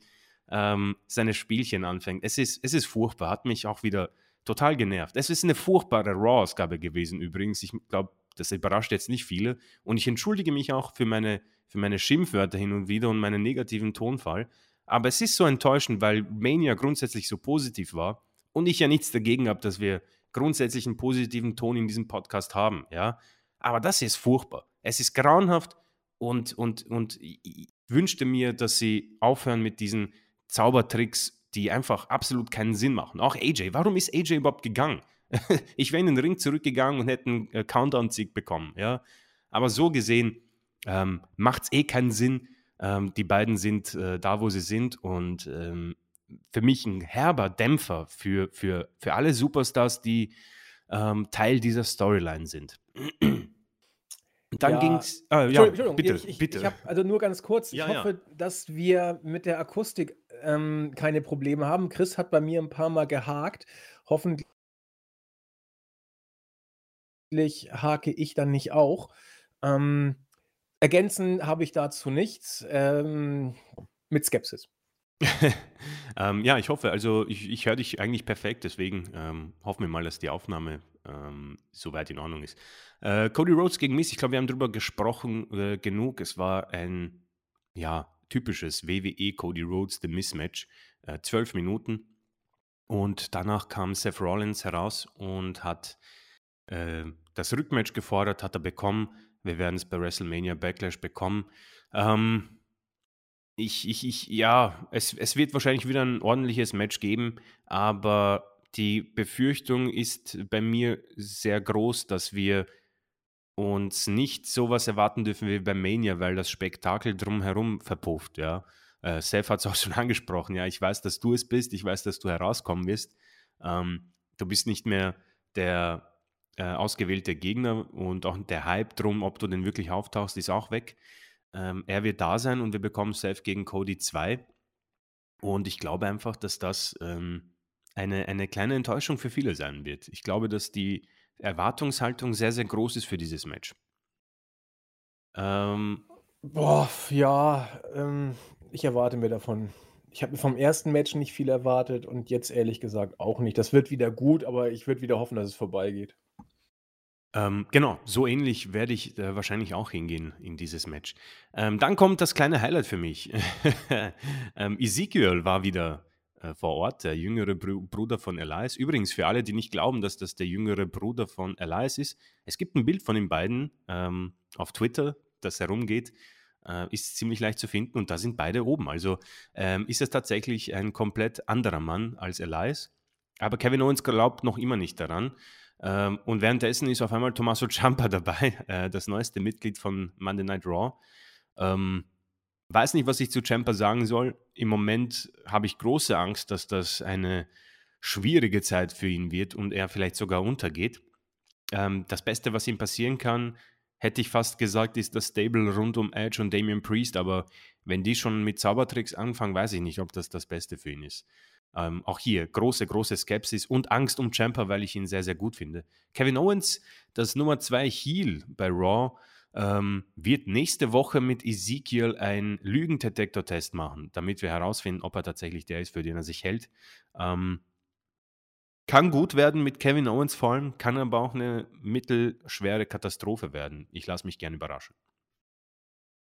ähm, seine Spielchen anfängt. Es ist, es ist furchtbar. Hat mich auch wieder total genervt. Es ist eine furchtbare Raw-Ausgabe gewesen übrigens. Ich glaube, das überrascht jetzt nicht viele. Und ich entschuldige mich auch für meine, für meine Schimpfwörter hin und wieder und meinen negativen Tonfall. Aber es ist so enttäuschend, weil Mania grundsätzlich so positiv war und ich ja nichts dagegen habe, dass wir grundsätzlich einen positiven Ton in diesem Podcast haben. Ja? Aber das ist furchtbar. Es ist grauenhaft und, und, und ich wünschte mir, dass sie aufhören mit diesen Zaubertricks, die einfach absolut keinen Sinn machen. Auch AJ. Warum ist AJ überhaupt gegangen? ich wäre in den Ring zurückgegangen und hätte einen äh, Countdown-Sieg bekommen. Ja? Aber so gesehen ähm, macht es eh keinen Sinn. Ähm, die beiden sind äh, da, wo sie sind und ähm, für mich ein herber Dämpfer für, für, für alle Superstars, die ähm, Teil dieser Storyline sind. Dann ja, ging es. Äh, ja, Entschuldigung, bitte, ich, ich, bitte. Ich also nur ganz kurz. Ich ja, hoffe, ja. dass wir mit der Akustik ähm, keine Probleme haben. Chris hat bei mir ein paar Mal gehakt. Hoffentlich hake ich dann nicht auch. Ähm, ergänzen habe ich dazu nichts. Ähm, mit Skepsis. Ähm, ja, ich hoffe, also ich, ich höre dich eigentlich perfekt, deswegen ähm, hoffen wir mal, dass die Aufnahme ähm, soweit in Ordnung ist. Äh, Cody Rhodes gegen Miss, ich glaube, wir haben darüber gesprochen äh, genug. Es war ein ja, typisches WWE Cody Rhodes The Mismatch, äh, zwölf Minuten. Und danach kam Seth Rollins heraus und hat äh, das Rückmatch gefordert, hat er bekommen. Wir werden es bei WrestleMania Backlash bekommen. Ähm, ich, ich, ich, ja, es, es wird wahrscheinlich wieder ein ordentliches Match geben, aber die Befürchtung ist bei mir sehr groß, dass wir uns nicht sowas erwarten dürfen wie bei Mania, weil das Spektakel drumherum verpufft, ja. Äh, Seth hat es auch schon angesprochen, ja, ich weiß, dass du es bist, ich weiß, dass du herauskommen wirst. Ähm, du bist nicht mehr der äh, ausgewählte Gegner und auch der Hype drum, ob du denn wirklich auftauchst, ist auch weg. Ähm, er wird da sein und wir bekommen Seth gegen Cody 2. Und ich glaube einfach, dass das ähm, eine, eine kleine Enttäuschung für viele sein wird. Ich glaube, dass die Erwartungshaltung sehr, sehr groß ist für dieses Match. Ähm, Boah, ja, ähm, ich erwarte mir davon. Ich habe vom ersten Match nicht viel erwartet und jetzt ehrlich gesagt auch nicht. Das wird wieder gut, aber ich würde wieder hoffen, dass es vorbeigeht. Ähm, genau, so ähnlich werde ich äh, wahrscheinlich auch hingehen in dieses Match. Ähm, dann kommt das kleine Highlight für mich. ähm, Ezekiel war wieder äh, vor Ort, der jüngere Br Bruder von Elias. Übrigens, für alle, die nicht glauben, dass das der jüngere Bruder von Elias ist, es gibt ein Bild von den beiden ähm, auf Twitter, das herumgeht. Äh, ist ziemlich leicht zu finden und da sind beide oben. Also ähm, ist es tatsächlich ein komplett anderer Mann als Elias. Aber Kevin Owens glaubt noch immer nicht daran. Ähm, und währenddessen ist auf einmal Tommaso Ciampa dabei, äh, das neueste Mitglied von Monday Night Raw. Ähm, weiß nicht, was ich zu Ciampa sagen soll. Im Moment habe ich große Angst, dass das eine schwierige Zeit für ihn wird und er vielleicht sogar untergeht. Ähm, das Beste, was ihm passieren kann, hätte ich fast gesagt, ist das Stable rund um Edge und Damian Priest. Aber wenn die schon mit Zaubertricks anfangen, weiß ich nicht, ob das das Beste für ihn ist. Ähm, auch hier große, große Skepsis und Angst um Champa, weil ich ihn sehr, sehr gut finde. Kevin Owens, das Nummer 2 Heel bei Raw, ähm, wird nächste Woche mit Ezekiel einen Lügendetektor-Test machen, damit wir herausfinden, ob er tatsächlich der ist, für den er sich hält. Ähm, kann gut werden mit Kevin Owens vor allem, kann aber auch eine mittelschwere Katastrophe werden. Ich lasse mich gerne überraschen.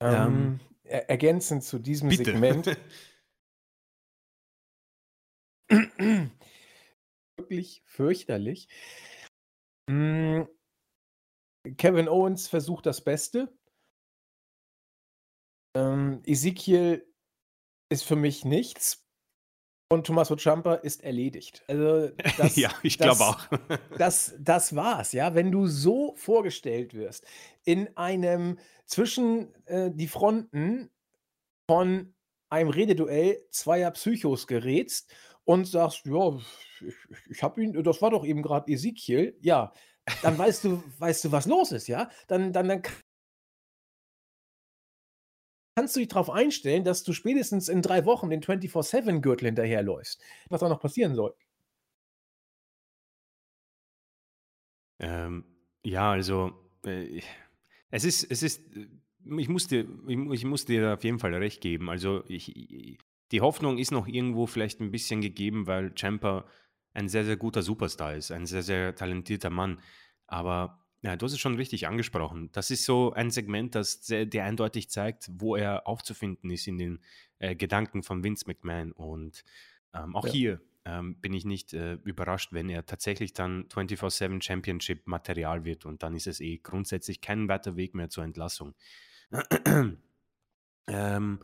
Ähm, ähm ergänzend zu diesem bitte. Segment wirklich fürchterlich. Hm. Kevin Owens versucht das Beste. Ähm, Ezekiel ist für mich nichts. Und Tommaso Ciampa ist erledigt. Also das, ja, ich glaube auch. das, das war's, ja. Wenn du so vorgestellt wirst, in einem zwischen äh, die Fronten von einem Rededuell zweier Psychos gerätst und sagst, ja, ich, ich habe ihn, das war doch eben gerade Ezekiel, ja, dann weißt du, weißt du, was los ist, ja? Dann, dann, dann kannst du dich darauf einstellen, dass du spätestens in drei Wochen den 24-7-Gürtel hinterherläufst. Was auch noch passieren soll. Ähm, ja, also äh, es ist, es ist, ich muss, dir, ich, ich, muss dir auf jeden Fall recht geben. Also ich, die Hoffnung ist noch irgendwo vielleicht ein bisschen gegeben, weil Champa ein sehr, sehr guter Superstar ist, ein sehr, sehr talentierter Mann. Aber ja, du hast es schon richtig angesprochen. Das ist so ein Segment, das sehr, der eindeutig zeigt, wo er aufzufinden ist in den äh, Gedanken von Vince McMahon. Und ähm, auch ja. hier ähm, bin ich nicht äh, überrascht, wenn er tatsächlich dann 24-7 Championship Material wird. Und dann ist es eh grundsätzlich kein weiter Weg mehr zur Entlassung. ähm,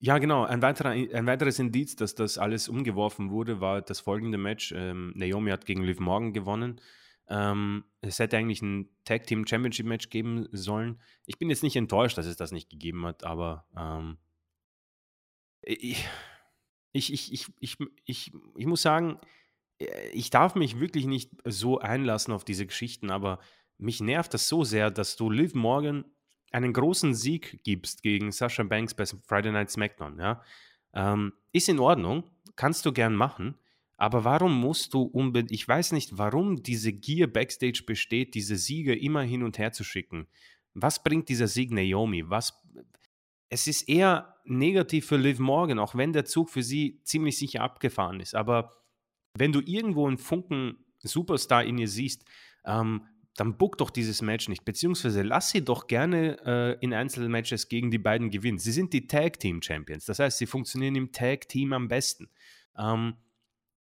ja, genau. Ein, weiterer, ein weiteres Indiz, dass das alles umgeworfen wurde, war das folgende Match. Ähm, Naomi hat gegen Liv Morgan gewonnen. Ähm, es hätte eigentlich ein Tag Team Championship Match geben sollen. Ich bin jetzt nicht enttäuscht, dass es das nicht gegeben hat, aber ähm, ich, ich, ich, ich, ich, ich, ich muss sagen, äh, ich darf mich wirklich nicht so einlassen auf diese Geschichten, aber mich nervt das so sehr, dass du Liv Morgan einen großen Sieg gibst gegen Sasha Banks bei Friday Night SmackDown. Ja? Ähm, ist in Ordnung, kannst du gern machen. Aber warum musst du unbedingt, ich weiß nicht, warum diese Gier Backstage besteht, diese Siege immer hin und her zu schicken. Was bringt dieser Sieg Naomi? Was, es ist eher negativ für Liv Morgan, auch wenn der Zug für sie ziemlich sicher abgefahren ist. Aber wenn du irgendwo einen Funken Superstar in ihr siehst, ähm, dann book doch dieses Match nicht, beziehungsweise lass sie doch gerne äh, in Einzelmatches gegen die beiden gewinnen. Sie sind die Tag Team Champions, das heißt, sie funktionieren im Tag Team am besten. Ähm,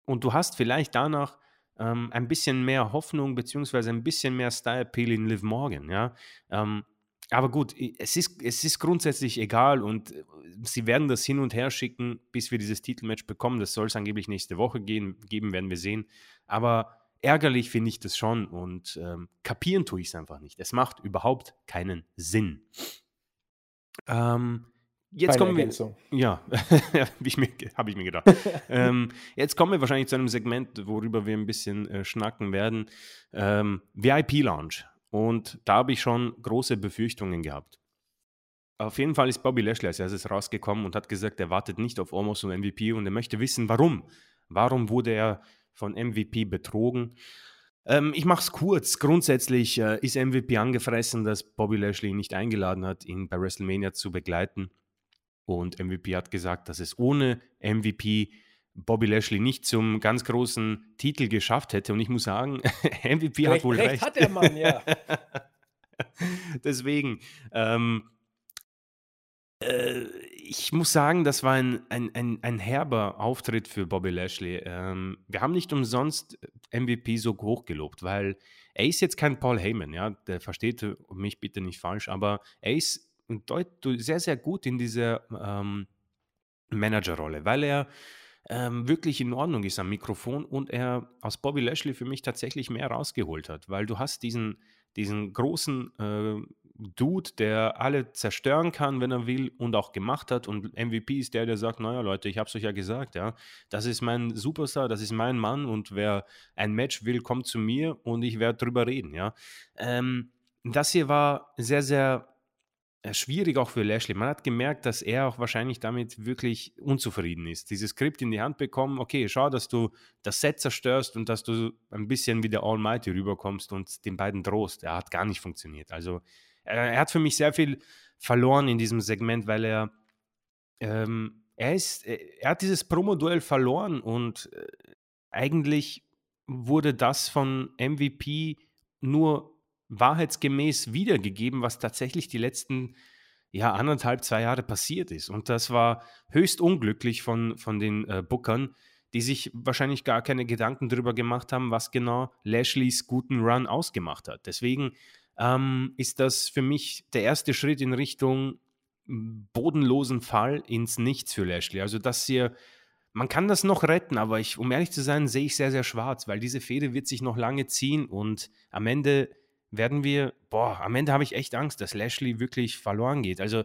und du hast vielleicht danach ähm, ein bisschen mehr Hoffnung beziehungsweise ein bisschen mehr Style-Appeal in Liv Morgan, ja. Ähm, aber gut, es ist, es ist grundsätzlich egal und äh, sie werden das hin und her schicken, bis wir dieses Titelmatch bekommen. Das soll es angeblich nächste Woche gehen, geben, werden wir sehen. Aber ärgerlich finde ich das schon und ähm, kapieren tue ich es einfach nicht. Es macht überhaupt keinen Sinn. Ähm, Jetzt kommen Ergänzung. wir. Ja, habe ich, mir, hab ich mir gedacht. ähm, jetzt kommen wir wahrscheinlich zu einem Segment, worüber wir ein bisschen äh, schnacken werden. Ähm, VIP-Lounge. Und da habe ich schon große Befürchtungen gehabt. Auf jeden Fall ist Bobby Lashley als erstes rausgekommen und hat gesagt, er wartet nicht auf Omos und MVP und er möchte wissen, warum. Warum wurde er von MVP betrogen? Ähm, ich mache es kurz. Grundsätzlich äh, ist MVP angefressen, dass Bobby Lashley ihn nicht eingeladen hat, ihn bei WrestleMania zu begleiten. Und MVP hat gesagt, dass es ohne MVP Bobby Lashley nicht zum ganz großen Titel geschafft hätte. Und ich muss sagen, MVP recht, hat wohl recht. Recht hat der Mann, ja. Deswegen, ähm, äh, ich muss sagen, das war ein, ein, ein, ein herber Auftritt für Bobby Lashley. Ähm, wir haben nicht umsonst MVP so hoch gelobt, weil er ist jetzt kein Paul Heyman, ja, der versteht mich bitte nicht falsch, aber er ist sehr, sehr gut in dieser ähm, Managerrolle, weil er ähm, wirklich in Ordnung ist am Mikrofon und er aus Bobby Lashley für mich tatsächlich mehr rausgeholt hat, weil du hast diesen, diesen großen äh, Dude, der alle zerstören kann, wenn er will und auch gemacht hat und MVP ist der, der sagt, naja Leute, ich habe es euch ja gesagt, ja, das ist mein Superstar, das ist mein Mann und wer ein Match will, kommt zu mir und ich werde drüber reden, ja. Ähm, das hier war sehr, sehr äh, schwierig auch für Lashley. Man hat gemerkt, dass er auch wahrscheinlich damit wirklich unzufrieden ist. Dieses Skript in die Hand bekommen, okay, schau, dass du das Set zerstörst und dass du ein bisschen wie der Almighty rüberkommst und den beiden drohst. Er hat gar nicht funktioniert. Also er, hat für mich sehr viel verloren in diesem Segment, weil er ähm, er ist, er hat dieses Promo-Duell verloren und äh, eigentlich wurde das von MVP nur wahrheitsgemäß wiedergegeben, was tatsächlich die letzten ja, anderthalb, zwei Jahre passiert ist. Und das war höchst unglücklich von, von den äh, Bookern, die sich wahrscheinlich gar keine Gedanken darüber gemacht haben, was genau Lashleys guten Run ausgemacht hat. Deswegen ähm, ist das für mich der erste Schritt in Richtung bodenlosen Fall ins Nichts für Lashley. Also, dass hier, man kann das noch retten, aber ich, um ehrlich zu sein, sehe ich sehr, sehr schwarz, weil diese Fehde wird sich noch lange ziehen und am Ende werden wir, boah, am Ende habe ich echt Angst, dass Lashley wirklich verloren geht. Also,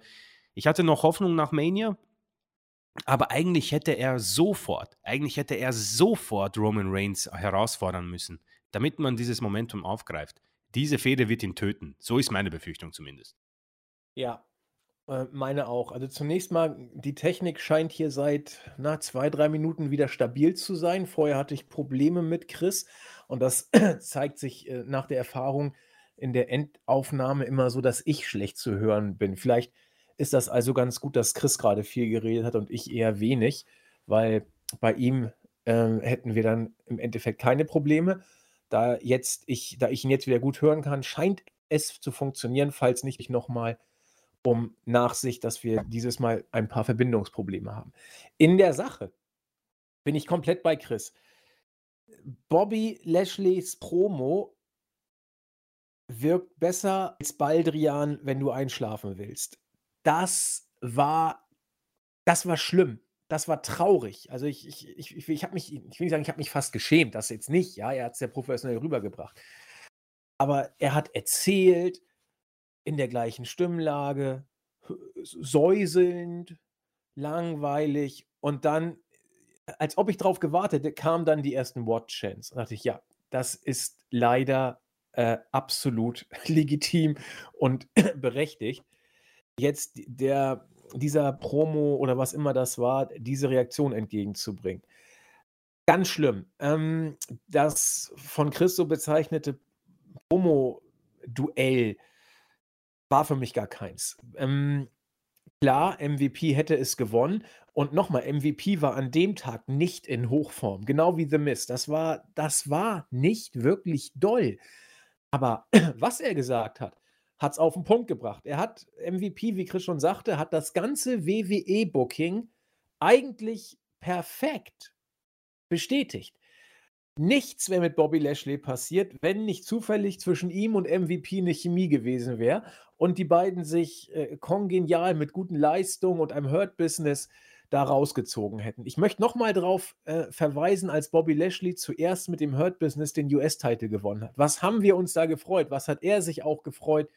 ich hatte noch Hoffnung nach Mania, aber eigentlich hätte er sofort, eigentlich hätte er sofort Roman Reigns herausfordern müssen, damit man dieses Momentum aufgreift. Diese Fehde wird ihn töten. So ist meine Befürchtung zumindest. Ja, äh, meine auch. Also zunächst mal, die Technik scheint hier seit na, zwei, drei Minuten wieder stabil zu sein. Vorher hatte ich Probleme mit Chris und das zeigt sich äh, nach der Erfahrung in der Endaufnahme immer so, dass ich schlecht zu hören bin. Vielleicht ist das also ganz gut, dass Chris gerade viel geredet hat und ich eher wenig, weil bei ihm äh, hätten wir dann im Endeffekt keine Probleme. Da jetzt ich, da ich ihn jetzt wieder gut hören kann, scheint es zu funktionieren, falls nicht ich nochmal um Nachsicht, dass wir dieses Mal ein paar Verbindungsprobleme haben. In der Sache bin ich komplett bei Chris. Bobby Lashleys Promo wirkt besser als Baldrian, wenn du einschlafen willst. Das war das war schlimm. Das war traurig. Also ich ich ich ich habe mich ich will nicht sagen, ich habe mich fast geschämt, das jetzt nicht, ja, er hat es sehr professionell rübergebracht. Aber er hat erzählt in der gleichen Stimmlage, säuselnd, langweilig und dann, als ob ich drauf gewartet hätte, kamen dann die ersten Watch-Chants. Da dachte ich: „Ja, das ist leider, äh, absolut legitim und berechtigt.“ Jetzt der dieser Promo oder was immer das war, diese Reaktion entgegenzubringen. Ganz schlimm. Ähm, das von Chris so bezeichnete Promo-Duell war für mich gar keins. Ähm, klar, MVP hätte es gewonnen und nochmal, MVP war an dem Tag nicht in Hochform, genau wie The Mist. Das war das war nicht wirklich doll. Aber was er gesagt hat, hat es auf den Punkt gebracht. Er hat MVP, wie Chris schon sagte, hat das ganze WWE-Booking eigentlich perfekt bestätigt. Nichts wäre mit Bobby Lashley passiert, wenn nicht zufällig zwischen ihm und MVP eine Chemie gewesen wäre und die beiden sich äh, kongenial mit guten Leistungen und einem Hurt-Business da rausgezogen hätten. Ich möchte nochmal darauf äh, verweisen, als Bobby Lashley zuerst mit dem Hurt Business den US-Titel gewonnen hat. Was haben wir uns da gefreut? Was hat er sich auch gefreut?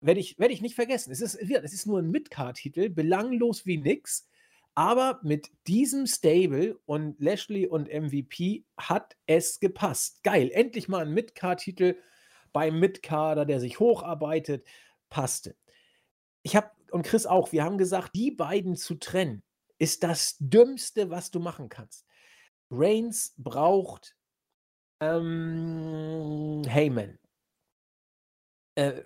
Werde ich, werd ich nicht vergessen. Es ist, es ist nur ein Mid-Card-Titel, belanglos wie nix. Aber mit diesem Stable und Lashley und MVP hat es gepasst. Geil, endlich mal ein Mid-Card-Titel beim Mid-Kader, der sich hocharbeitet passte. Ich habe und Chris auch, wir haben gesagt, die beiden zu trennen, ist das Dümmste, was du machen kannst. Reigns braucht ähm, Heyman. Äh,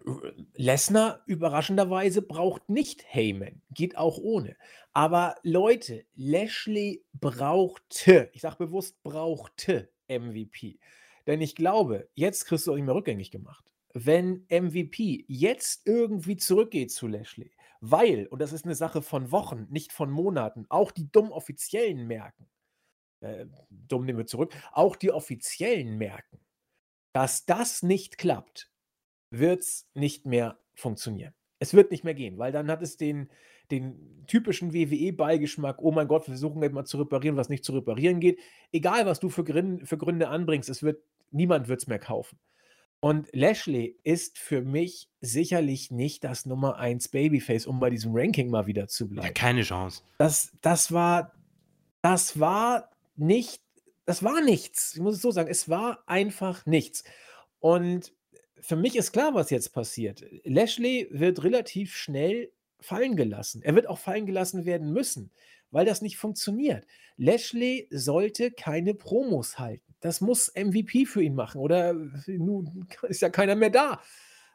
Lesnar überraschenderweise braucht nicht Heyman, geht auch ohne. Aber Leute, Lashley brauchte, ich sage bewusst brauchte MVP. Denn ich glaube, jetzt kriegst du auch nicht mehr rückgängig gemacht wenn MVP jetzt irgendwie zurückgeht zu Lashley, weil, und das ist eine Sache von Wochen, nicht von Monaten, auch die dumm Offiziellen merken, äh, dumm nehmen wir zurück, auch die Offiziellen merken, dass das nicht klappt, wird es nicht mehr funktionieren. Es wird nicht mehr gehen, weil dann hat es den, den typischen WWE-Beigeschmack, oh mein Gott, wir versuchen jetzt mal zu reparieren, was nicht zu reparieren geht. Egal, was du für Gründe, für Gründe anbringst, es wird, niemand wird es mehr kaufen. Und Lashley ist für mich sicherlich nicht das Nummer 1 Babyface, um bei diesem Ranking mal wieder zu bleiben. Ja, keine Chance. Das, das war, das war nicht, das war nichts. Ich muss es so sagen, es war einfach nichts. Und für mich ist klar, was jetzt passiert. Lashley wird relativ schnell fallen gelassen. Er wird auch fallen gelassen werden müssen, weil das nicht funktioniert. Lashley sollte keine Promos halten. Das muss MVP für ihn machen oder nun ist ja keiner mehr da.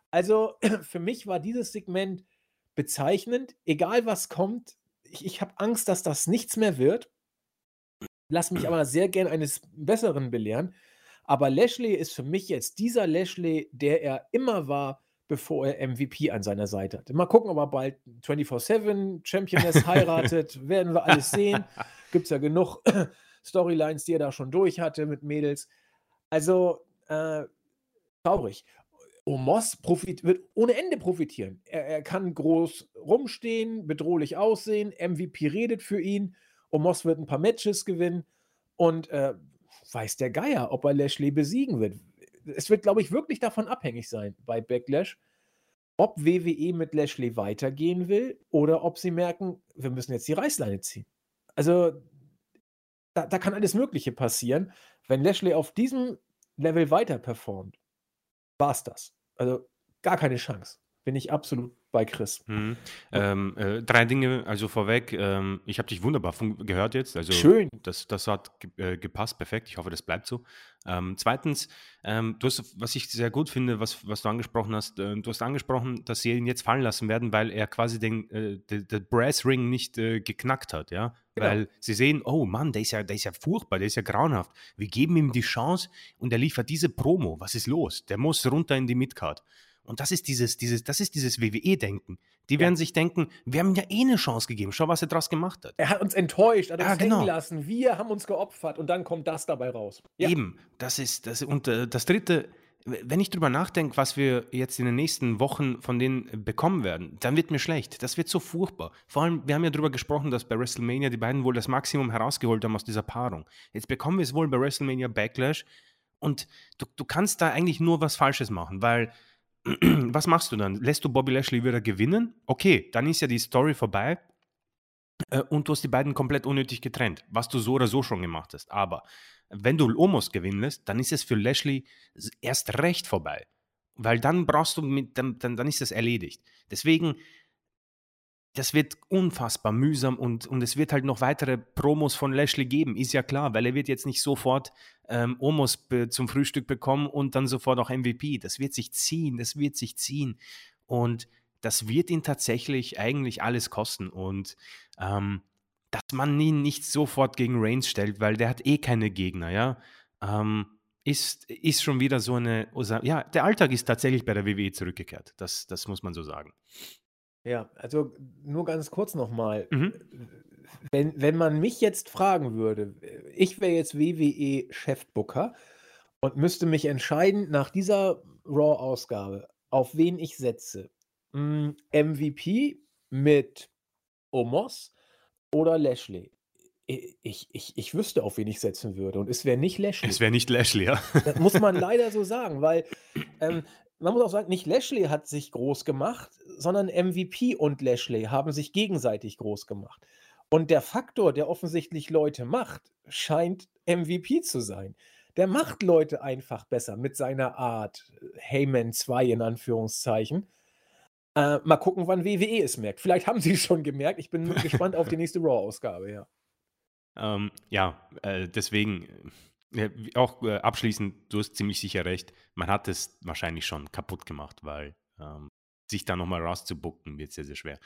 Also für mich war dieses Segment bezeichnend. Egal was kommt, ich, ich habe Angst, dass das nichts mehr wird. Lass mich aber sehr gern eines Besseren belehren. Aber Lashley ist für mich jetzt dieser Lashley, der er immer war, bevor er MVP an seiner Seite hatte. Mal gucken, ob er bald 24-7 Championess heiratet. Werden wir alles sehen. Gibt es ja genug Storylines, die er da schon durch hatte mit Mädels. Also, äh, traurig. Omos wird ohne Ende profitieren. Er, er, kann groß rumstehen, bedrohlich aussehen, MVP redet für ihn, Omos wird ein paar Matches gewinnen und äh, weiß der Geier, ob er Lashley besiegen wird. Es wird, glaube ich, wirklich davon abhängig sein bei Backlash, ob WWE mit Lashley weitergehen will oder ob sie merken, wir müssen jetzt die Reißleine ziehen. Also da, da kann alles Mögliche passieren. Wenn Lashley auf diesem Level weiter performt, war es das. Also gar keine Chance. Bin ich absolut bei Chris. Mhm. Ähm, äh, drei Dinge, also vorweg, ähm, ich habe dich wunderbar gehört jetzt. Also Schön. Das, das hat äh, gepasst, perfekt. Ich hoffe, das bleibt so. Ähm, zweitens, ähm, du hast, was ich sehr gut finde, was, was du angesprochen hast, äh, du hast angesprochen, dass sie ihn jetzt fallen lassen werden, weil er quasi den, äh, den, Brass Ring nicht äh, geknackt hat, ja. Genau. Weil sie sehen, oh Mann, der ist, ja, der ist ja furchtbar, der ist ja grauenhaft. Wir geben ihm die Chance und er liefert diese Promo. Was ist los? Der muss runter in die Midcard. Und das ist dieses, dieses, das ist dieses WWE-Denken. Die ja. werden sich denken, wir haben ja eh eine Chance gegeben. Schau, was er daraus gemacht hat. Er hat uns enttäuscht, hat uns ja, genau. hängen lassen. Wir haben uns geopfert und dann kommt das dabei raus. Ja. Eben, das ist das. Und äh, das Dritte, wenn ich drüber nachdenke, was wir jetzt in den nächsten Wochen von denen bekommen werden, dann wird mir schlecht. Das wird so furchtbar. Vor allem, wir haben ja darüber gesprochen, dass bei WrestleMania die beiden wohl das Maximum herausgeholt haben aus dieser Paarung. Jetzt bekommen wir es wohl bei WrestleMania Backlash und du, du kannst da eigentlich nur was Falsches machen, weil was machst du dann? Lässt du Bobby Lashley wieder gewinnen? Okay, dann ist ja die Story vorbei äh, und du hast die beiden komplett unnötig getrennt, was du so oder so schon gemacht hast. Aber wenn du Omos gewinnen lässt, dann ist es für Lashley erst recht vorbei. Weil dann brauchst du mit, dann, dann, dann ist es erledigt. Deswegen das wird unfassbar mühsam und, und es wird halt noch weitere Promos von Lashley geben, ist ja klar, weil er wird jetzt nicht sofort ähm, Omos zum Frühstück bekommen und dann sofort auch MVP. Das wird sich ziehen, das wird sich ziehen und das wird ihn tatsächlich eigentlich alles kosten und ähm, dass man ihn nicht sofort gegen Reigns stellt, weil der hat eh keine Gegner, ja, ähm, ist, ist schon wieder so eine, ja, der Alltag ist tatsächlich bei der WWE zurückgekehrt, das, das muss man so sagen. Ja, also nur ganz kurz nochmal. Mhm. Wenn, wenn man mich jetzt fragen würde, ich wäre jetzt WWE-Chefbooker und müsste mich entscheiden nach dieser Raw-Ausgabe, auf wen ich setze. MVP hm, mit Omos oder Lashley? Ich, ich, ich wüsste, auf wen ich setzen würde. Und es wäre nicht Lashley. Es wäre nicht Lashley, ja. Das muss man leider so sagen, weil ähm, man muss auch sagen, nicht Lashley hat sich groß gemacht, sondern MVP und Lashley haben sich gegenseitig groß gemacht. Und der Faktor, der offensichtlich Leute macht, scheint MVP zu sein. Der macht Leute einfach besser mit seiner Art. Heyman 2 in Anführungszeichen. Äh, mal gucken, wann WWE es merkt. Vielleicht haben sie es schon gemerkt. Ich bin gespannt auf die nächste Raw-Ausgabe, ja. Ähm, ja, äh, deswegen ja, auch äh, abschließend, du hast ziemlich sicher recht, man hat es wahrscheinlich schon kaputt gemacht, weil ähm, sich da nochmal rauszubucken wird sehr, sehr schwer.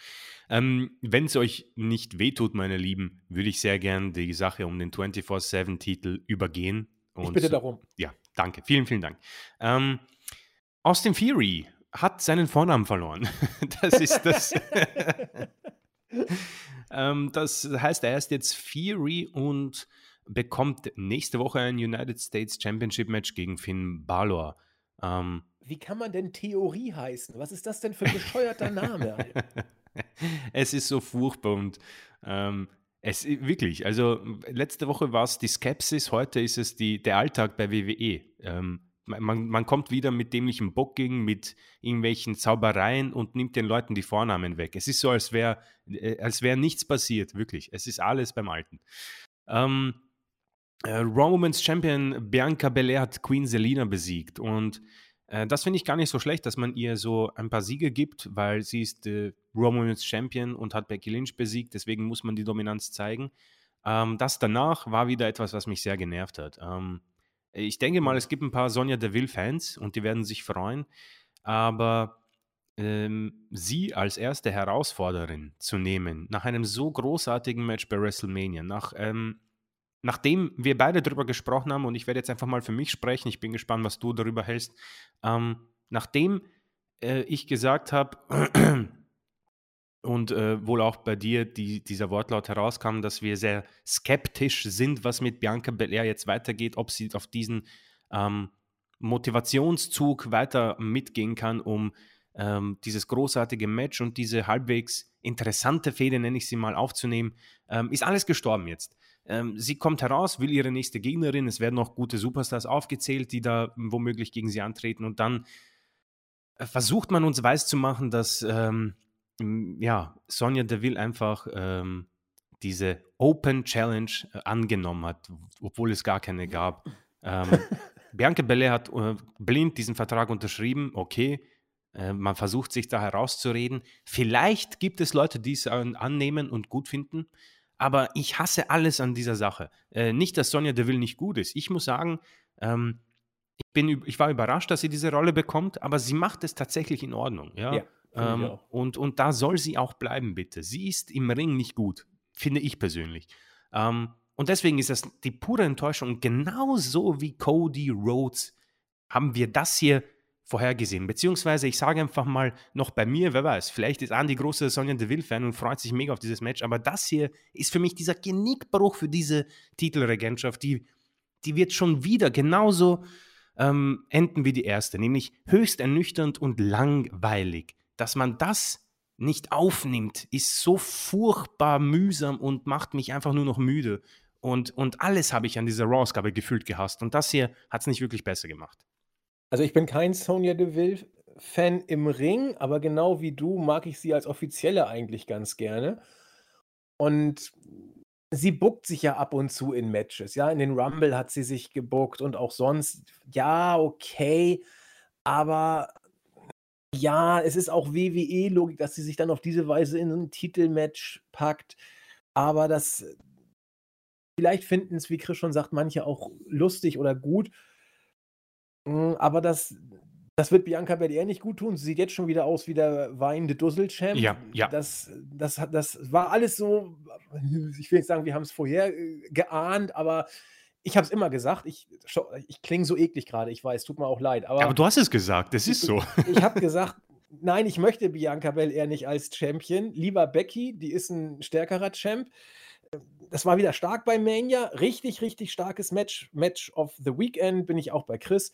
Ähm, Wenn es euch nicht wehtut, meine Lieben, würde ich sehr gern die Sache um den 24-7-Titel übergehen. Und, ich bitte darum. Ja, danke. Vielen, vielen Dank. Ähm, Austin Fury hat seinen Vornamen verloren. das ist das. ähm, das heißt, er ist jetzt Fury und bekommt nächste Woche ein United States Championship Match gegen Finn Balor. Ähm, Wie kann man denn Theorie heißen? Was ist das denn für ein bescheuerter Name? es ist so furchtbar und ähm, es wirklich, also letzte Woche war es die Skepsis, heute ist es die, der Alltag bei WWE. Ähm, man, man, kommt wieder mit dämlichem Booking, mit irgendwelchen Zaubereien und nimmt den Leuten die Vornamen weg. Es ist so, als wäre äh, als wär nichts passiert, wirklich. Es ist alles beim Alten. Ähm, äh, Raw Women's Champion Bianca Belair hat Queen Selina besiegt und äh, das finde ich gar nicht so schlecht, dass man ihr so ein paar Siege gibt, weil sie ist äh, Raw Women's Champion und hat Becky Lynch besiegt, deswegen muss man die Dominanz zeigen. Ähm, das danach war wieder etwas, was mich sehr genervt hat. Ähm, ich denke mal, es gibt ein paar Sonja Deville-Fans und die werden sich freuen, aber ähm, sie als erste Herausforderin zu nehmen, nach einem so großartigen Match bei WrestleMania, nach ähm, nachdem wir beide darüber gesprochen haben, und ich werde jetzt einfach mal für mich sprechen, ich bin gespannt, was du darüber hältst, ähm, nachdem äh, ich gesagt habe, und äh, wohl auch bei dir die, dieser Wortlaut herauskam, dass wir sehr skeptisch sind, was mit Bianca Belair jetzt weitergeht, ob sie auf diesen ähm, Motivationszug weiter mitgehen kann, um ähm, dieses großartige Match und diese halbwegs interessante Fehde, nenne ich sie mal, aufzunehmen, ähm, ist alles gestorben jetzt. Ähm, sie kommt heraus, will ihre nächste Gegnerin, es werden noch gute Superstars aufgezählt, die da womöglich gegen sie antreten und dann äh, versucht man uns weiszumachen, dass ähm, ja, Sonja Deville einfach ähm, diese Open Challenge äh, angenommen hat, obwohl es gar keine gab. Ähm, Bianca Belair hat äh, blind diesen Vertrag unterschrieben, okay, äh, man versucht sich da herauszureden. Vielleicht gibt es Leute, die es annehmen und gut finden, aber ich hasse alles an dieser Sache. Äh, nicht, dass Sonja Deville nicht gut ist. Ich muss sagen, ähm, ich, bin, ich war überrascht, dass sie diese Rolle bekommt, aber sie macht es tatsächlich in Ordnung. Ja. ja ähm, und, und da soll sie auch bleiben, bitte. Sie ist im Ring nicht gut, finde ich persönlich. Ähm, und deswegen ist das die pure Enttäuschung. Genauso wie Cody Rhodes haben wir das hier vorhergesehen. Beziehungsweise, ich sage einfach mal noch bei mir, wer weiß, vielleicht ist Andy großer Sonja Deville-Fan und freut sich mega auf dieses Match, aber das hier ist für mich dieser Genickbruch für diese Titelregentschaft. Die, die wird schon wieder genauso ähm, enden wie die erste, nämlich höchst ernüchternd und langweilig dass man das nicht aufnimmt, ist so furchtbar mühsam und macht mich einfach nur noch müde. Und, und alles habe ich an dieser Raw-Ausgabe gefühlt gehasst. Und das hier hat es nicht wirklich besser gemacht. Also ich bin kein Sonja Deville-Fan im Ring, aber genau wie du mag ich sie als Offizielle eigentlich ganz gerne. Und sie buckt sich ja ab und zu in Matches. Ja, in den Rumble hat sie sich gebuckt und auch sonst. Ja, okay. Aber ja, es ist auch WWE-Logik, dass sie sich dann auf diese Weise in ein Titelmatch packt. Aber das vielleicht finden es, wie Chris schon sagt, manche auch lustig oder gut. Hm, aber das, das wird Bianca Belair nicht gut tun. Sie sieht jetzt schon wieder aus wie der weinende Dusselchamp. Ja, ja. Das, das, das war alles so, ich will nicht sagen, wir haben es vorher äh, geahnt, aber ich habe es immer gesagt, ich, ich klinge so eklig gerade, ich weiß, tut mir auch leid. Aber, aber du hast es gesagt, das ist so. Ich, ich habe gesagt, nein, ich möchte Bianca Belair nicht als Champion. Lieber Becky, die ist ein stärkerer Champ. Das war wieder stark bei Mania. Richtig, richtig starkes Match. Match of the Weekend bin ich auch bei Chris.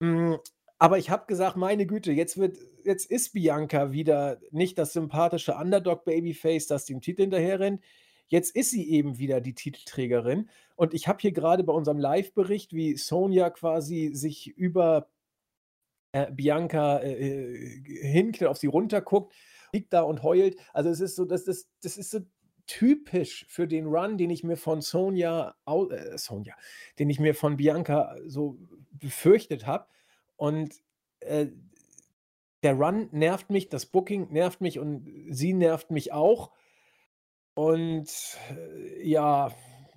Mm, aber ich habe gesagt, meine Güte, jetzt wird, jetzt ist Bianca wieder nicht das sympathische Underdog-Babyface, das dem Titel hinterher rennt. Jetzt ist sie eben wieder die Titelträgerin. Und ich habe hier gerade bei unserem Live-Bericht, wie Sonja quasi sich über äh, Bianca äh, äh hinknallt, auf sie runterguckt, liegt da und heult. Also es ist so, das, das, das ist so typisch für den Run, den ich mir von Sonja, äh, Sonja, den ich mir von Bianca so befürchtet habe. Und äh, der Run nervt mich, das Booking nervt mich und sie nervt mich auch. Und äh, ja,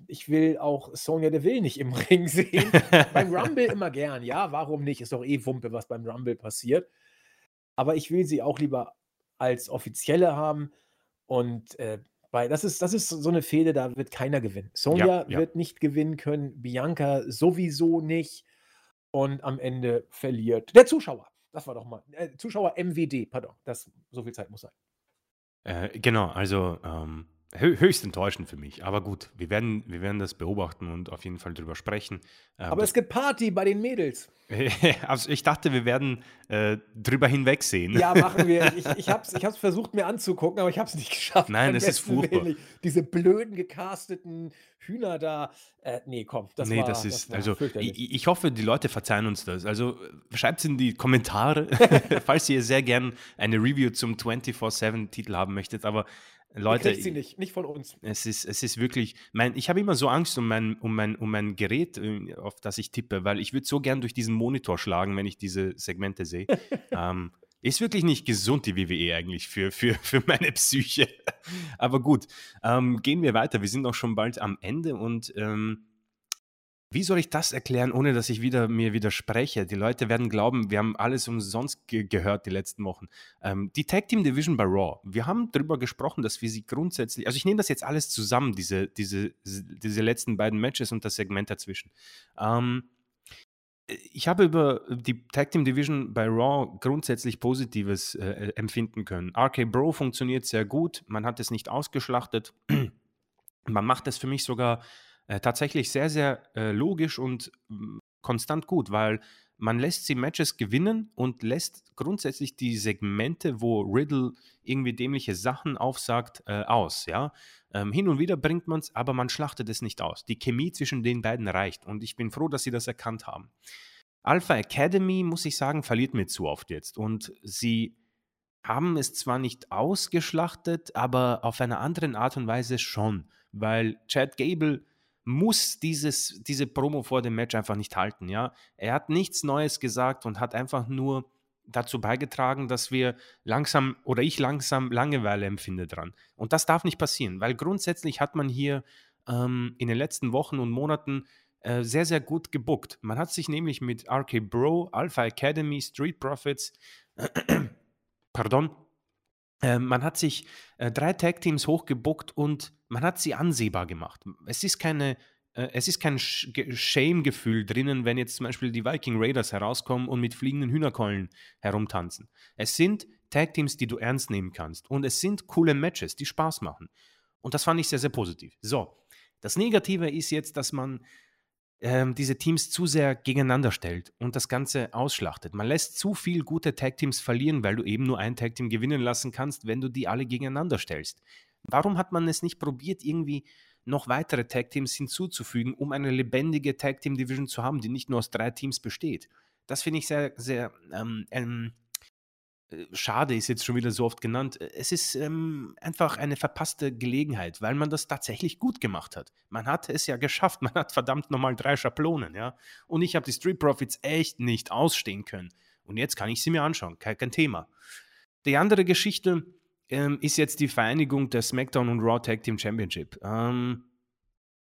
ich will auch Sonja Deville nicht im Ring sehen. beim Rumble immer gern, ja, warum nicht? Ist doch eh Wumpe, was beim Rumble passiert. Aber ich will sie auch lieber als Offizielle haben. Und äh, bei, das, ist, das ist so eine Fehde, da wird keiner gewinnen. Sonja ja, ja. wird nicht gewinnen können, Bianca sowieso nicht. Und am Ende verliert der Zuschauer. Das war doch mal. Äh, Zuschauer MWD, pardon. Das, so viel Zeit muss sein. Äh, genau, also ähm, höchst enttäuschend für mich. Aber gut, wir werden, wir werden das beobachten und auf jeden Fall drüber sprechen. Ähm, Aber es gibt Party bei den Mädels. also ich dachte, wir werden äh, drüber hinwegsehen. Ja, machen wir. Ich, ich habe es ich versucht mir anzugucken, aber ich habe es nicht geschafft. Nein, es ist furchtbar. Willen. Diese blöden gecasteten Hühner da. Äh, nee, komm, das nee, war das ist, das also ich, ich, hoffe, die Leute verzeihen uns das. Also schreibt es in die Kommentare, falls ihr sehr gern eine Review zum 24-7-Titel haben möchtet. Aber Leute, kriegt sie nicht, nicht von uns. Es ist, es ist wirklich, mein, ich habe immer so Angst um mein, um, mein, um mein Gerät, äh, auf das ich tippe, weil ich würde so gern durch diesen Monitor schlagen, wenn ich diese Segmente sehe. ähm, ist wirklich nicht gesund, die WWE eigentlich, für, für, für meine Psyche. Aber gut, ähm, gehen wir weiter. Wir sind auch schon bald am Ende und ähm, wie soll ich das erklären, ohne dass ich wieder mir widerspreche? Die Leute werden glauben, wir haben alles umsonst ge gehört die letzten Wochen. Ähm, die Tag Team Division bei Raw. Wir haben darüber gesprochen, dass wir sie grundsätzlich, also ich nehme das jetzt alles zusammen, diese, diese, diese letzten beiden Matches und das Segment dazwischen. Ähm, ich habe über die Tag Team Division bei Raw grundsätzlich Positives äh, empfinden können. RK Bro funktioniert sehr gut, man hat es nicht ausgeschlachtet. man macht es für mich sogar äh, tatsächlich sehr, sehr äh, logisch und mm, konstant gut, weil man lässt sie Matches gewinnen und lässt grundsätzlich die Segmente, wo Riddle irgendwie dämliche Sachen aufsagt, äh, aus. Ja? Ähm, hin und wieder bringt man es, aber man schlachtet es nicht aus. Die Chemie zwischen den beiden reicht und ich bin froh, dass sie das erkannt haben. Alpha Academy, muss ich sagen, verliert mir zu oft jetzt und sie haben es zwar nicht ausgeschlachtet, aber auf einer anderen Art und Weise schon, weil Chad Gable muss dieses, diese Promo vor dem Match einfach nicht halten. Ja? Er hat nichts Neues gesagt und hat einfach nur dazu beigetragen, dass wir langsam oder ich langsam Langeweile empfinde dran. Und das darf nicht passieren, weil grundsätzlich hat man hier ähm, in den letzten Wochen und Monaten äh, sehr, sehr gut gebuckt. Man hat sich nämlich mit RK Bro, Alpha Academy, Street Profits, pardon, äh, man hat sich äh, drei Tag-Teams hochgebuckt und man hat sie ansehbar gemacht. Es ist keine äh, es ist kein Shame-Gefühl drinnen, wenn jetzt zum Beispiel die Viking Raiders herauskommen und mit fliegenden Hühnerkeulen herumtanzen. Es sind Tag-Teams, die du ernst nehmen kannst. Und es sind coole Matches, die Spaß machen. Und das fand ich sehr, sehr positiv. So, das Negative ist jetzt, dass man ähm, diese Teams zu sehr gegeneinander stellt und das Ganze ausschlachtet. Man lässt zu viel gute Tag-Teams verlieren, weil du eben nur ein Tag-Team gewinnen lassen kannst, wenn du die alle gegeneinander stellst. Warum hat man es nicht probiert, irgendwie noch weitere Tag-Teams hinzuzufügen, um eine lebendige Tag-Team-Division zu haben, die nicht nur aus drei Teams besteht? Das finde ich sehr, sehr ähm, ähm, äh, schade ist jetzt schon wieder so oft genannt. Es ist ähm, einfach eine verpasste Gelegenheit, weil man das tatsächlich gut gemacht hat. Man hat es ja geschafft. Man hat verdammt nochmal drei Schablonen, ja. Und ich habe die Street Profits echt nicht ausstehen können. Und jetzt kann ich sie mir anschauen. Kein, kein Thema. Die andere Geschichte ähm, ist jetzt die Vereinigung der SmackDown und Raw Tag Team Championship. Ähm,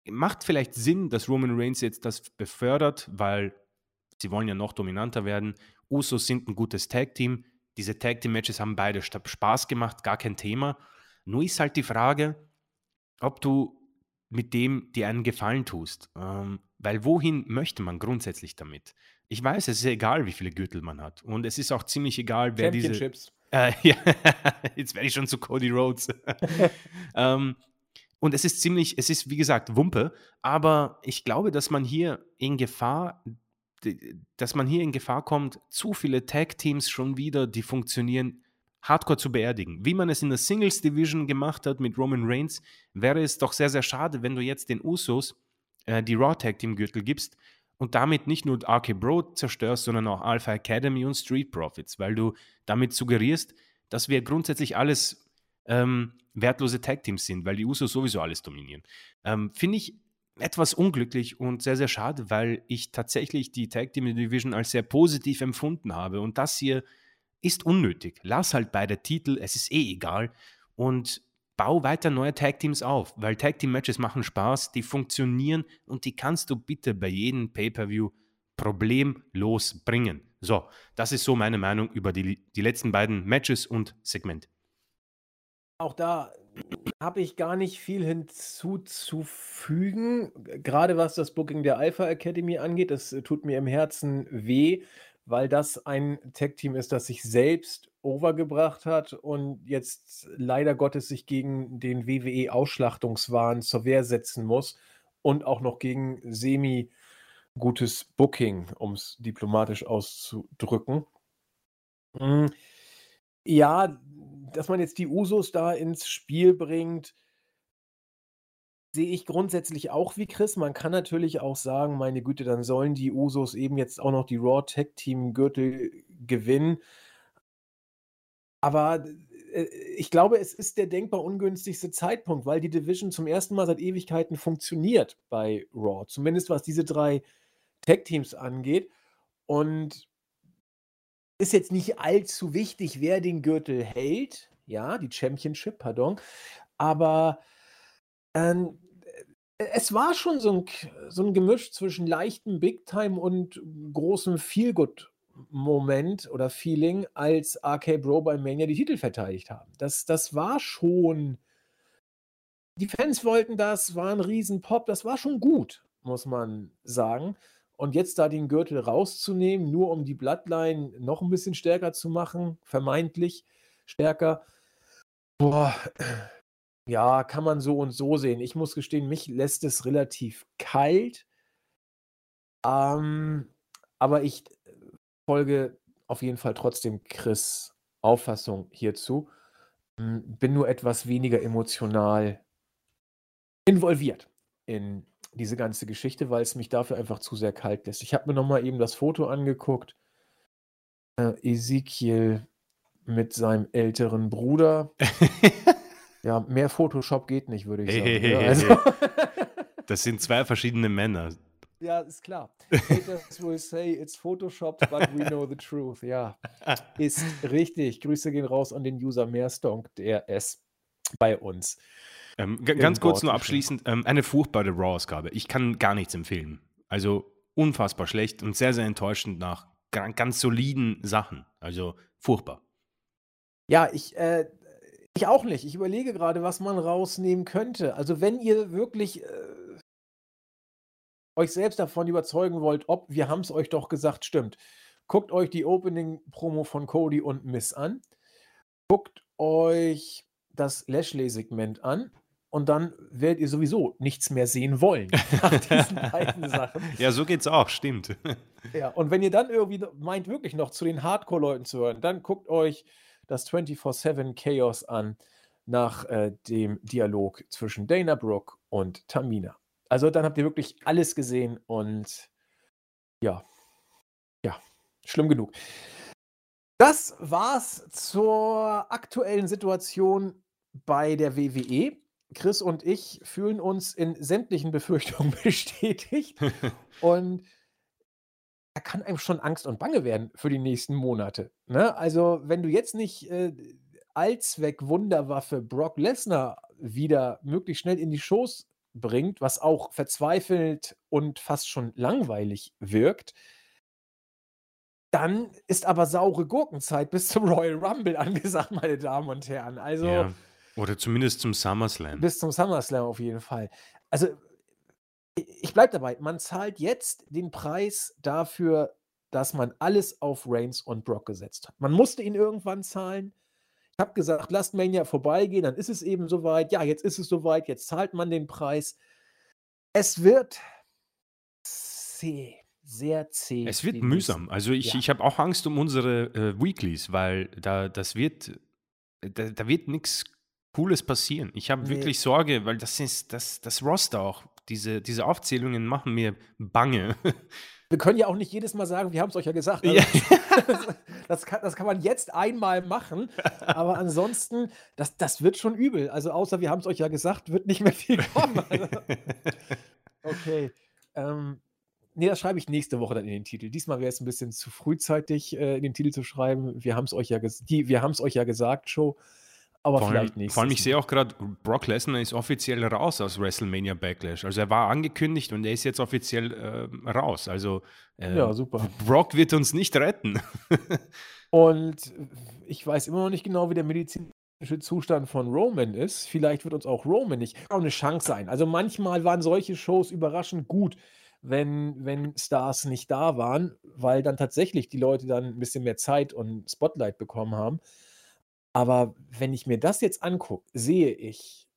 macht vielleicht Sinn, dass Roman Reigns jetzt das befördert, weil sie wollen ja noch dominanter werden. Usos sind ein gutes Tag Team diese Tag Team Matches haben beide Spaß gemacht, gar kein Thema. Nur ist halt die Frage, ob du mit dem dir einen Gefallen tust. Ähm, weil wohin möchte man grundsätzlich damit? Ich weiß, es ist egal, wie viele Gürtel man hat. Und es ist auch ziemlich egal, wer diese. Äh, ja, jetzt werde ich schon zu Cody Rhodes. ähm, und es ist ziemlich, es ist wie gesagt Wumpe, aber ich glaube, dass man hier in Gefahr dass man hier in Gefahr kommt, zu viele Tag-Teams schon wieder, die funktionieren, hardcore zu beerdigen. Wie man es in der Singles Division gemacht hat mit Roman Reigns, wäre es doch sehr, sehr schade, wenn du jetzt den Usos äh, die Raw Tag Team Gürtel gibst und damit nicht nur RK Bro zerstörst, sondern auch Alpha Academy und Street Profits, weil du damit suggerierst, dass wir grundsätzlich alles ähm, wertlose Tag Teams sind, weil die Usos sowieso alles dominieren. Ähm, Finde ich etwas unglücklich und sehr, sehr schade, weil ich tatsächlich die Tag Team Division als sehr positiv empfunden habe. Und das hier ist unnötig. Lass halt beide Titel, es ist eh egal. Und bau weiter neue Tag Teams auf, weil Tag Team Matches machen Spaß, die funktionieren und die kannst du bitte bei jedem Pay-Per-View problemlos bringen. So, das ist so meine Meinung über die, die letzten beiden Matches und Segmente. Auch da habe ich gar nicht viel hinzuzufügen, gerade was das Booking der Alpha Academy angeht. Das äh, tut mir im Herzen weh, weil das ein Tech-Team ist, das sich selbst overgebracht hat und jetzt leider Gottes sich gegen den WWE-Ausschlachtungswahn zur Wehr setzen muss und auch noch gegen semi-gutes Booking, um es diplomatisch auszudrücken. Hm, ja, dass man jetzt die Usos da ins Spiel bringt sehe ich grundsätzlich auch wie Chris. Man kann natürlich auch sagen, meine Güte, dann sollen die Usos eben jetzt auch noch die Raw Tag Team Gürtel gewinnen. Aber äh, ich glaube, es ist der denkbar ungünstigste Zeitpunkt, weil die Division zum ersten Mal seit Ewigkeiten funktioniert bei Raw. Zumindest was diese drei Tag Teams angeht. Und ist jetzt nicht allzu wichtig, wer den Gürtel hält. Ja, die Championship, pardon. Aber ähm, äh, es war schon so ein, so 'n Gemisch zwischen leichtem Big Time und großem Feelgood-Moment oder Feeling, als RK Bro bei Mania die Titel verteidigt haben. Das das war schon die Fans wollten das, war 'n Riesenpop, das war schon gut, muss man sagen. Und jetzt da den Gürtel rauszunehmen, nur um die Bloodline noch ein bisschen stärker zu machen, vermeintlich stärker. Boah, ja, kann man so und so sehen. Ich muss gestehen, mich lässt es relativ kalt. Ähm, aber ich folge auf jeden Fall trotzdem Chris Auffassung hierzu. Hm, bin nur etwas weniger emotional involviert in diese ganze Geschichte, weil es mich dafür einfach zu sehr kalt lässt. Ich habe mir noch mal eben das Foto angeguckt. Äh, Ezekiel mit seinem älteren Bruder. Ja, mehr Photoshop geht nicht, würde ich sagen, hey, ne? hey, hey, Also hey. Das sind zwei verschiedene Männer. Ja, ist klar. Haters will say it's photoshopped, but we know the truth. Ja, ist richtig. Grüße gehen raus an den User Meerstonk, der es bei uns Ähm, ganz kurz nur abschließend, ähm, eine furchtbare Raw-Ausgabe. Ich kann gar nichts empfehlen. Also unfassbar schlecht und sehr, sehr enttäuschend nach ga- ganz soliden Sachen. Also furchtbar. Ja, ich, äh, ich auch nicht. Ich überlege gerade, was man rausnehmen könnte. Also, wenn ihr wirklich äh, euch selbst davon überzeugen wollt, ob wir haben es euch doch gesagt, stimmt. Guckt euch die Opening-Promo von Cody und Miss an. Guckt euch das Lashley-Segment an. Und dann werdet ihr sowieso nichts mehr sehen wollen nach diesen beiden Sachen. Ja, so geht's auch, stimmt. Ja, und wenn ihr dann irgendwie meint, wirklich noch zu den Hardcore-Leuten zu hören, dann guckt euch das 24-7 Chaos an nach äh, dem Dialog zwischen Dana Brooke und Tamina. Also dann habt ihr wirklich alles gesehen und ja, ja, schlimm genug. Das war's zur aktuellen Situation bei der WWE. Chris und ich fühlen uns in sämtlichen Befürchtungen bestätigt und da kann einem schon Angst und Bange werden für die nächsten Monate. Ne? Also, wenn du jetzt nicht äh, Allzweck-Wunderwaffe Brock Lesnar wieder möglichst schnell in die Shows bringt, was auch verzweifelt und fast schon langweilig wirkt, dann ist aber saure Gurkenzeit bis zum Royal Rumble angesagt, meine Damen und Herren. Also ja. Oder zumindest zum SummerSlam. bis zum SummerSlam auf jeden Fall. Also ich bleibe dabei, man zahlt jetzt den Preis dafür, dass man alles auf Reigns und Brock gesetzt hat. Man musste ihn irgendwann zahlen. Ich habe gesagt, lasst Mania vorbeigehen, dann ist es eben soweit. Ja, jetzt ist es soweit, jetzt zahlt man den Preis. Es wird zäh, sehr zäh. Es wird mühsam. Also ich, Ja. ich habe auch Angst um unsere äh, Weeklies, weil da das wird, da, da wird nichts Cooles passieren. Ich habe Nee. wirklich Sorge, weil das ist das, das Roster auch. Diese, diese Aufzählungen machen mir bange. Wir können ja auch nicht jedes Mal sagen, wir haben es euch ja gesagt. Ja. Also, das, kann, das kann man jetzt einmal machen, aber ansonsten, das, das wird schon übel. Also außer wir haben es euch ja gesagt, wird nicht mehr viel kommen. Also, okay. Ähm, nee, das schreibe ich nächste Woche dann in den Titel. Diesmal wäre es ein bisschen zu frühzeitig, äh, in den Titel zu schreiben. Wir haben es euch, ja die- wir haben's euch ja gesagt, Show. Aber Vor vielleicht nächstes vor allem, ich sehe auch gerade, Brock Lesnar ist offiziell raus aus WrestleMania Backlash. Also er war angekündigt und er ist jetzt offiziell äh, raus. Also äh, Ja, super. Brock wird uns nicht retten. Und ich weiß immer noch nicht genau, wie der medizinische Zustand von Roman ist. Vielleicht wird uns auch Roman nicht auch eine Chance sein. Also manchmal waren solche Shows überraschend gut, wenn, wenn Stars nicht da waren, weil dann tatsächlich die Leute dann ein bisschen mehr Zeit und Spotlight bekommen haben. Aber wenn ich mir das jetzt angucke, sehe ich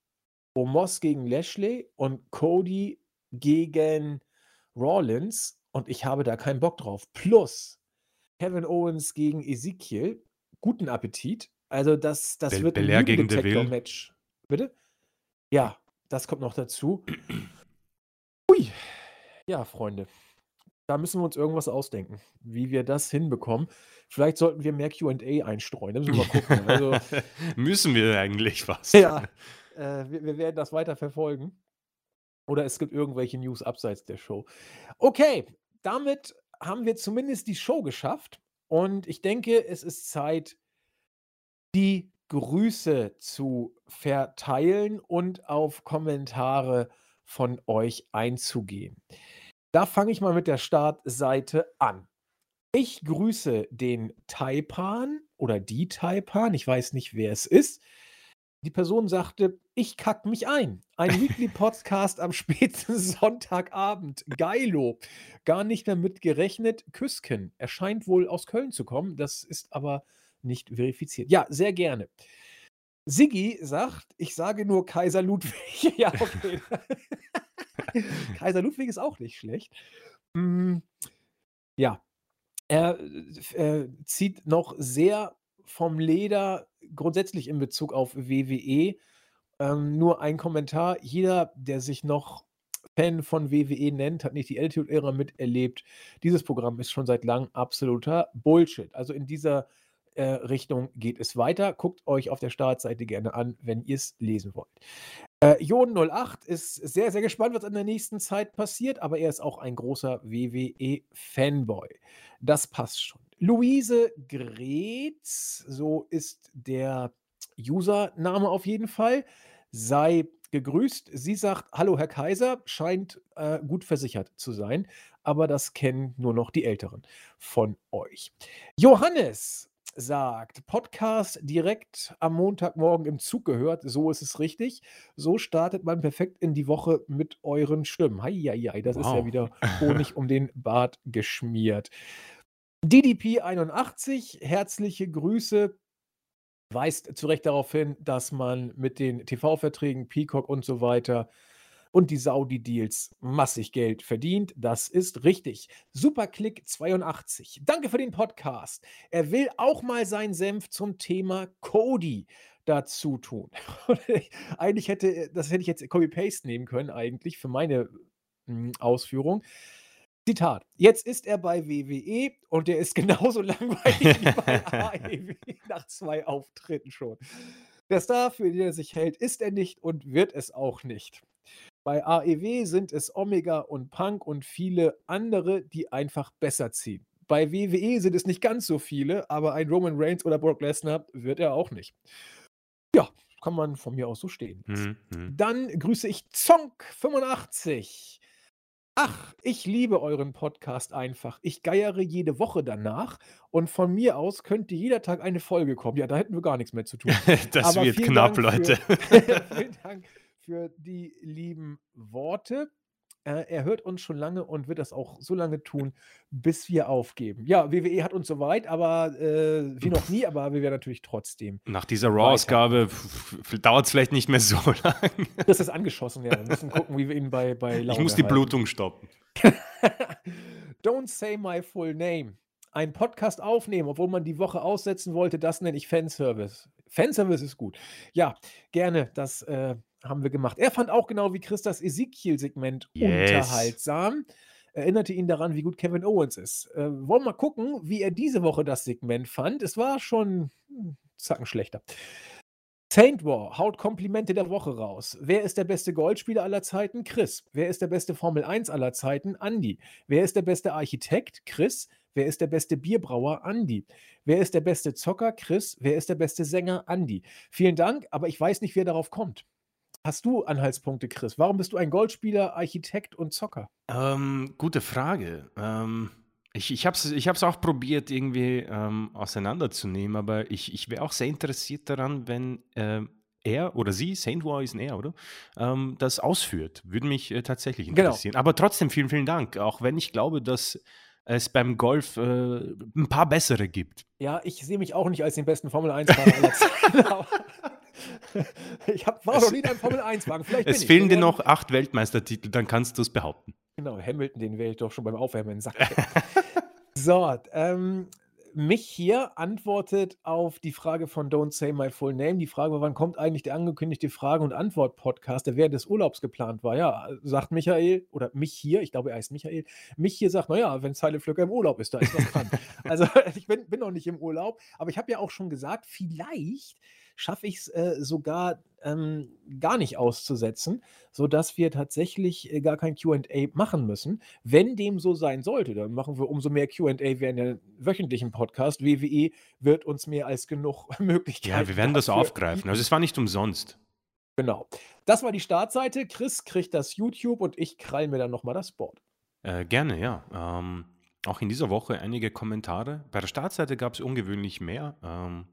Omos gegen Lashley und Cody gegen Rollins und ich habe da keinen Bock drauf. Plus Kevin Owens gegen Ezekiel. Guten Appetit. Also das, das wird ein Belair gegen Lügendetektor-Match. Bitte? Ja, das kommt noch dazu. Ui. Ja, Freunde. Da müssen wir uns irgendwas ausdenken, wie wir das hinbekommen. Vielleicht sollten wir mehr QA einstreuen. Da müssen wir mal gucken. Also, Müssen wir eigentlich was? ja, äh, wir, wir werden das weiter verfolgen. Oder es gibt irgendwelche News abseits der Show. Okay, damit haben wir zumindest die Show geschafft. Und ich denke, es ist Zeit, die Grüße zu verteilen und auf Kommentare von euch einzugehen. Da fange ich mal mit der Startseite an. Ich grüße den Taipan oder die Taipan, ich weiß nicht, wer es ist. die Person sagte, ich kack mich ein. Ein Weekly Podcast am späten Sonntagabend. Geilo. Gar nicht mehr mit gerechnet. Küsken. Er scheint wohl aus Köln zu kommen. Das ist aber nicht verifiziert. Ja, sehr gerne. Siggi sagt, ich sage nur Kaiser Ludwig. ja, okay. Kaiser Ludwig ist auch nicht schlecht. Mm, ja. Er äh, zieht noch sehr vom Leder grundsätzlich in Bezug auf WWE. Ähm, nur ein Kommentar: Jeder, der sich noch Fan von WWE nennt, hat nicht die Attitude-Ära miterlebt. Dieses Programm ist schon seit langem absoluter Bullshit. Also in dieser äh, Richtung geht es weiter. Guckt euch auf der Startseite gerne an, wenn ihr es lesen wollt. Äh, Jon08 ist sehr, sehr gespannt, was in der nächsten Zeit passiert, aber er ist auch ein großer WWE-Fanboy. Das passt schon. Luise Gretz, so ist der Username auf jeden Fall, sei gegrüßt. Sie sagt, hallo Herr Kaiser, scheint äh, gut versichert zu sein, aber das kennen nur noch die Älteren von euch. Johannes sagt, Podcast direkt am Montagmorgen im Zug gehört, so ist es richtig. So startet man perfekt in die Woche mit euren Stimmen. Heieiei, das wow. ist ja wieder Honig um den Bart geschmiert. DDP 81, herzliche Grüße. Weist zu Recht darauf hin, dass man mit den TV-Verträgen, Peacock und so weiter und die Saudi-Deals massig Geld verdient. Das ist richtig. Superclick 82. Danke für den Podcast. Er will auch mal seinen Senf zum Thema Cody dazu tun. eigentlich hätte, das hätte ich jetzt Copy-Paste nehmen können, eigentlich für meine hm, Ausführung. Zitat: Jetzt ist er bei WWE und er ist genauso langweilig wie bei AEW nach zwei Auftritten schon. Der Star, für den er sich hält, ist er nicht und wird es auch nicht. Bei AEW sind es Omega und Punk und viele andere, die einfach besser ziehen. Bei WWE sind es nicht ganz so viele, aber ein Roman Reigns oder Brock Lesnar wird er auch nicht. Ja, kann man von mir aus so stehen. Mhm. mhm. Dann grüße ich Zonk85. Ach, ich liebe euren Podcast einfach. Ich geiere jede Woche danach und von mir aus könnte jeder Tag eine Folge kommen. Ja, da hätten wir gar nichts mehr zu tun. das Aber wird knapp, Dank Leute. vielen Dank für die lieben Worte. Äh, er hört uns schon lange und wird das auch so lange tun, bis wir aufgeben. Ja, WWE hat uns soweit, aber äh, wie noch nie, aber wir werden natürlich trotzdem. Nach dieser Raw-Ausgabe dauert es vielleicht nicht mehr so lange. Das ist angeschossen, ja. Wir müssen gucken, wie wir ihn bei, bei Ich muss die halten. Blutung stoppen. Don't say my full name. Ein Podcast aufnehmen, obwohl man die Woche aussetzen wollte, das nenne ich Fanservice. Fanservice ist gut. Ja, gerne. Das äh, haben wir gemacht. Er fand auch genau wie Chris das Ezekiel-Segment yes. unterhaltsam. Erinnerte ihn daran, wie gut Kevin Owens ist. Äh, wollen wir mal gucken, wie er diese Woche das Segment fand. Es war schon hm, zacken schlechter. Saint War haut Komplimente der Woche raus. Wer ist der beste Goldspieler aller Zeiten? Chris. Wer ist der beste Formel 1 aller Zeiten? Andy. Wer ist der beste Architekt? Chris. Wer ist der beste Bierbrauer? Andy. Wer ist der beste Zocker? Chris. Wer ist der beste Sänger? Andy. Vielen Dank, aber ich weiß nicht, wer darauf kommt. Hast du Anhaltspunkte, Chris? Warum bist du ein Goldspieler, Architekt und Zocker? Ähm, gute Frage. Ähm, ich ich habe es ich auch probiert, irgendwie ähm, auseinanderzunehmen, aber ich, ich wäre auch sehr interessiert daran, wenn äh, er oder sie, Saint War ist ein er, oder? Ähm, das ausführt. Würde mich äh, tatsächlich genau. interessieren. Genau. Aber trotzdem vielen, vielen Dank. Auch wenn ich glaube, dass es beim Golf äh, ein paar bessere gibt. Ja, ich sehe mich auch nicht als den besten Formel 1-Fahrer aller Zeiten. ich hab, war noch nie in einem Formel-1-Wagen. Es fehlen dir noch acht Weltmeistertitel, dann kannst du es behaupten. Genau, Hamilton, den wäre ich doch schon beim Aufwärmen in den Sack. so, ähm, mich hier antwortet auf die Frage von Don't Say My Full Name. Die Frage war, wann kommt eigentlich der angekündigte Frage- und Antwort-Podcast, der während des Urlaubs geplant war? Ja, sagt Michael, oder mich hier, ich glaube, er heißt Michael, mich hier sagt, naja, wenn Zeile Flöcker im Urlaub ist, da ist was dran. also ich bin, bin noch nicht im Urlaub, aber ich habe ja auch schon gesagt, vielleicht schaffe ich es äh, sogar ähm, gar nicht auszusetzen, sodass wir tatsächlich äh, gar kein QA machen müssen. Wenn dem so sein sollte, dann machen wir umso mehr QA während der wöchentlichen Podcast. WWE wird uns mehr als genug Möglichkeiten. Ja, wir werden das aufgreifen. Also es war nicht umsonst. Genau. Das war die Startseite. Chris kriegt das YouTube und ich krall mir dann nochmal das Board. Äh, gerne, ja. Ähm, auch in dieser Woche einige Kommentare. Bei der Startseite gab es ungewöhnlich mehr. Ähm,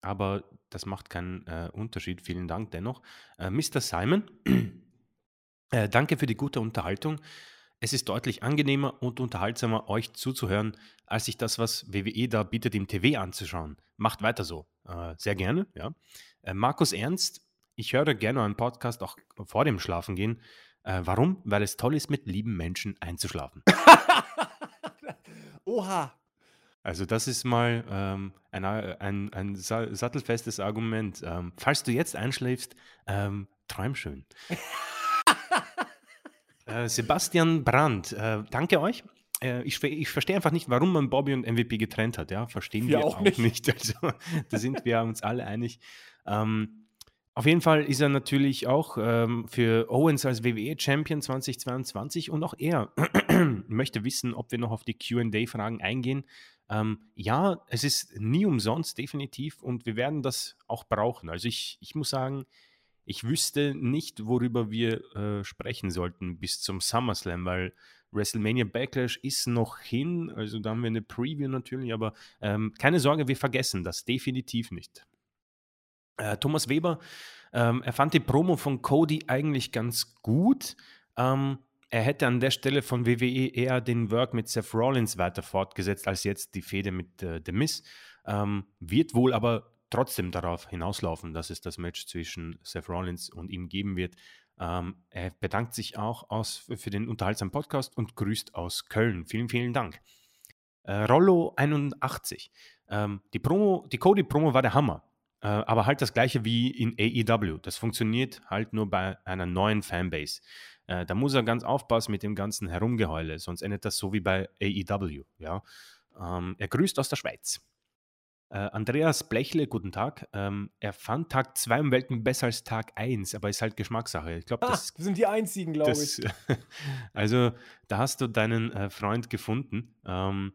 aber das macht keinen äh, Unterschied. Vielen Dank dennoch. Äh, Mr. Simon, äh, danke für die gute Unterhaltung. Es ist deutlich angenehmer und unterhaltsamer, euch zuzuhören, als sich das, was WWE da bietet, im TV anzuschauen. Macht weiter so. Äh, sehr gerne, ja. Äh, Markus Ernst, ich höre gerne einen Podcast auch vor dem Schlafengehen. Äh, warum? Weil es toll ist, mit lieben Menschen einzuschlafen. Oha. Also das ist mal ähm, ein, ein, ein sattelfestes Argument. Ähm, falls du jetzt einschläfst, ähm, träum schön. äh, Sebastian Brandt, äh, danke euch. Äh, ich, ich verstehe einfach nicht, warum man Bobby und MVP getrennt hat. Ja, verstehen wir, wir auch, auch nicht. nicht. Also da sind wir uns alle einig. Ähm, auf jeden Fall ist er natürlich auch ähm, für Owens als WWE-Champion 2022 und auch er möchte wissen, ob wir noch auf die QA-Fragen eingehen. Ähm, ja, es ist nie umsonst, definitiv, und wir werden das auch brauchen. Also ich, ich muss sagen, ich wüsste nicht, worüber wir äh, sprechen sollten bis zum SummerSlam, weil WrestleMania Backlash ist noch hin, also da haben wir eine Preview natürlich, aber ähm, keine Sorge, wir vergessen das definitiv nicht. Äh, Thomas Weber, ähm, er fand die Promo von Cody eigentlich ganz gut. Ähm, er hätte an der Stelle von WWE eher den Work mit Seth Rollins weiter fortgesetzt, als jetzt die Fehde mit äh, The Miz. Ähm, wird wohl aber trotzdem darauf hinauslaufen, dass es das Match zwischen Seth Rollins und ihm geben wird. Ähm, er bedankt sich auch aus, für den unterhaltsamen Podcast und grüßt aus Köln. Vielen, vielen Dank. Äh, Rollo 81. Ähm, die Promo, die Cody-Promo war der Hammer. Äh, aber halt das gleiche wie in AEW. Das funktioniert halt nur bei einer neuen Fanbase. Äh, da muss er ganz aufpassen mit dem ganzen Herumgeheule, sonst endet das so wie bei AEW. Ja? Ähm, er grüßt aus der Schweiz. Äh, Andreas Blechle, guten Tag. Ähm, er fand Tag 2 im Welten besser als Tag 1, aber ist halt Geschmackssache. Ich glaube, ah, das sind die einzigen, glaube ich. also, da hast du deinen äh, Freund gefunden. Ähm,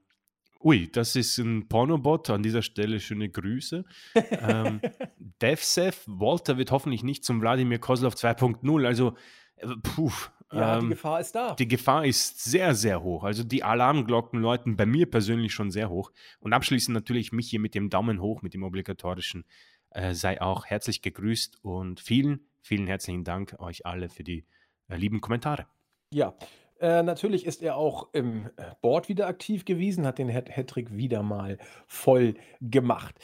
Ui, das ist ein Pornobot. An dieser Stelle schöne Grüße. ähm, DevSef, Walter wird hoffentlich nicht zum Wladimir Kozlov 2.0. Also, äh, puh. Ja, ähm, die Gefahr ist da. Die Gefahr ist sehr, sehr hoch. Also die Alarmglocken läuten bei mir persönlich schon sehr hoch. Und abschließend natürlich mich hier mit dem Daumen hoch, mit dem obligatorischen, äh, sei auch herzlich gegrüßt und vielen, vielen herzlichen Dank euch alle für die äh, lieben Kommentare. Ja, äh, natürlich ist er auch im äh, Board wieder aktiv gewesen, hat den Hat Hattrick wieder mal voll gemacht.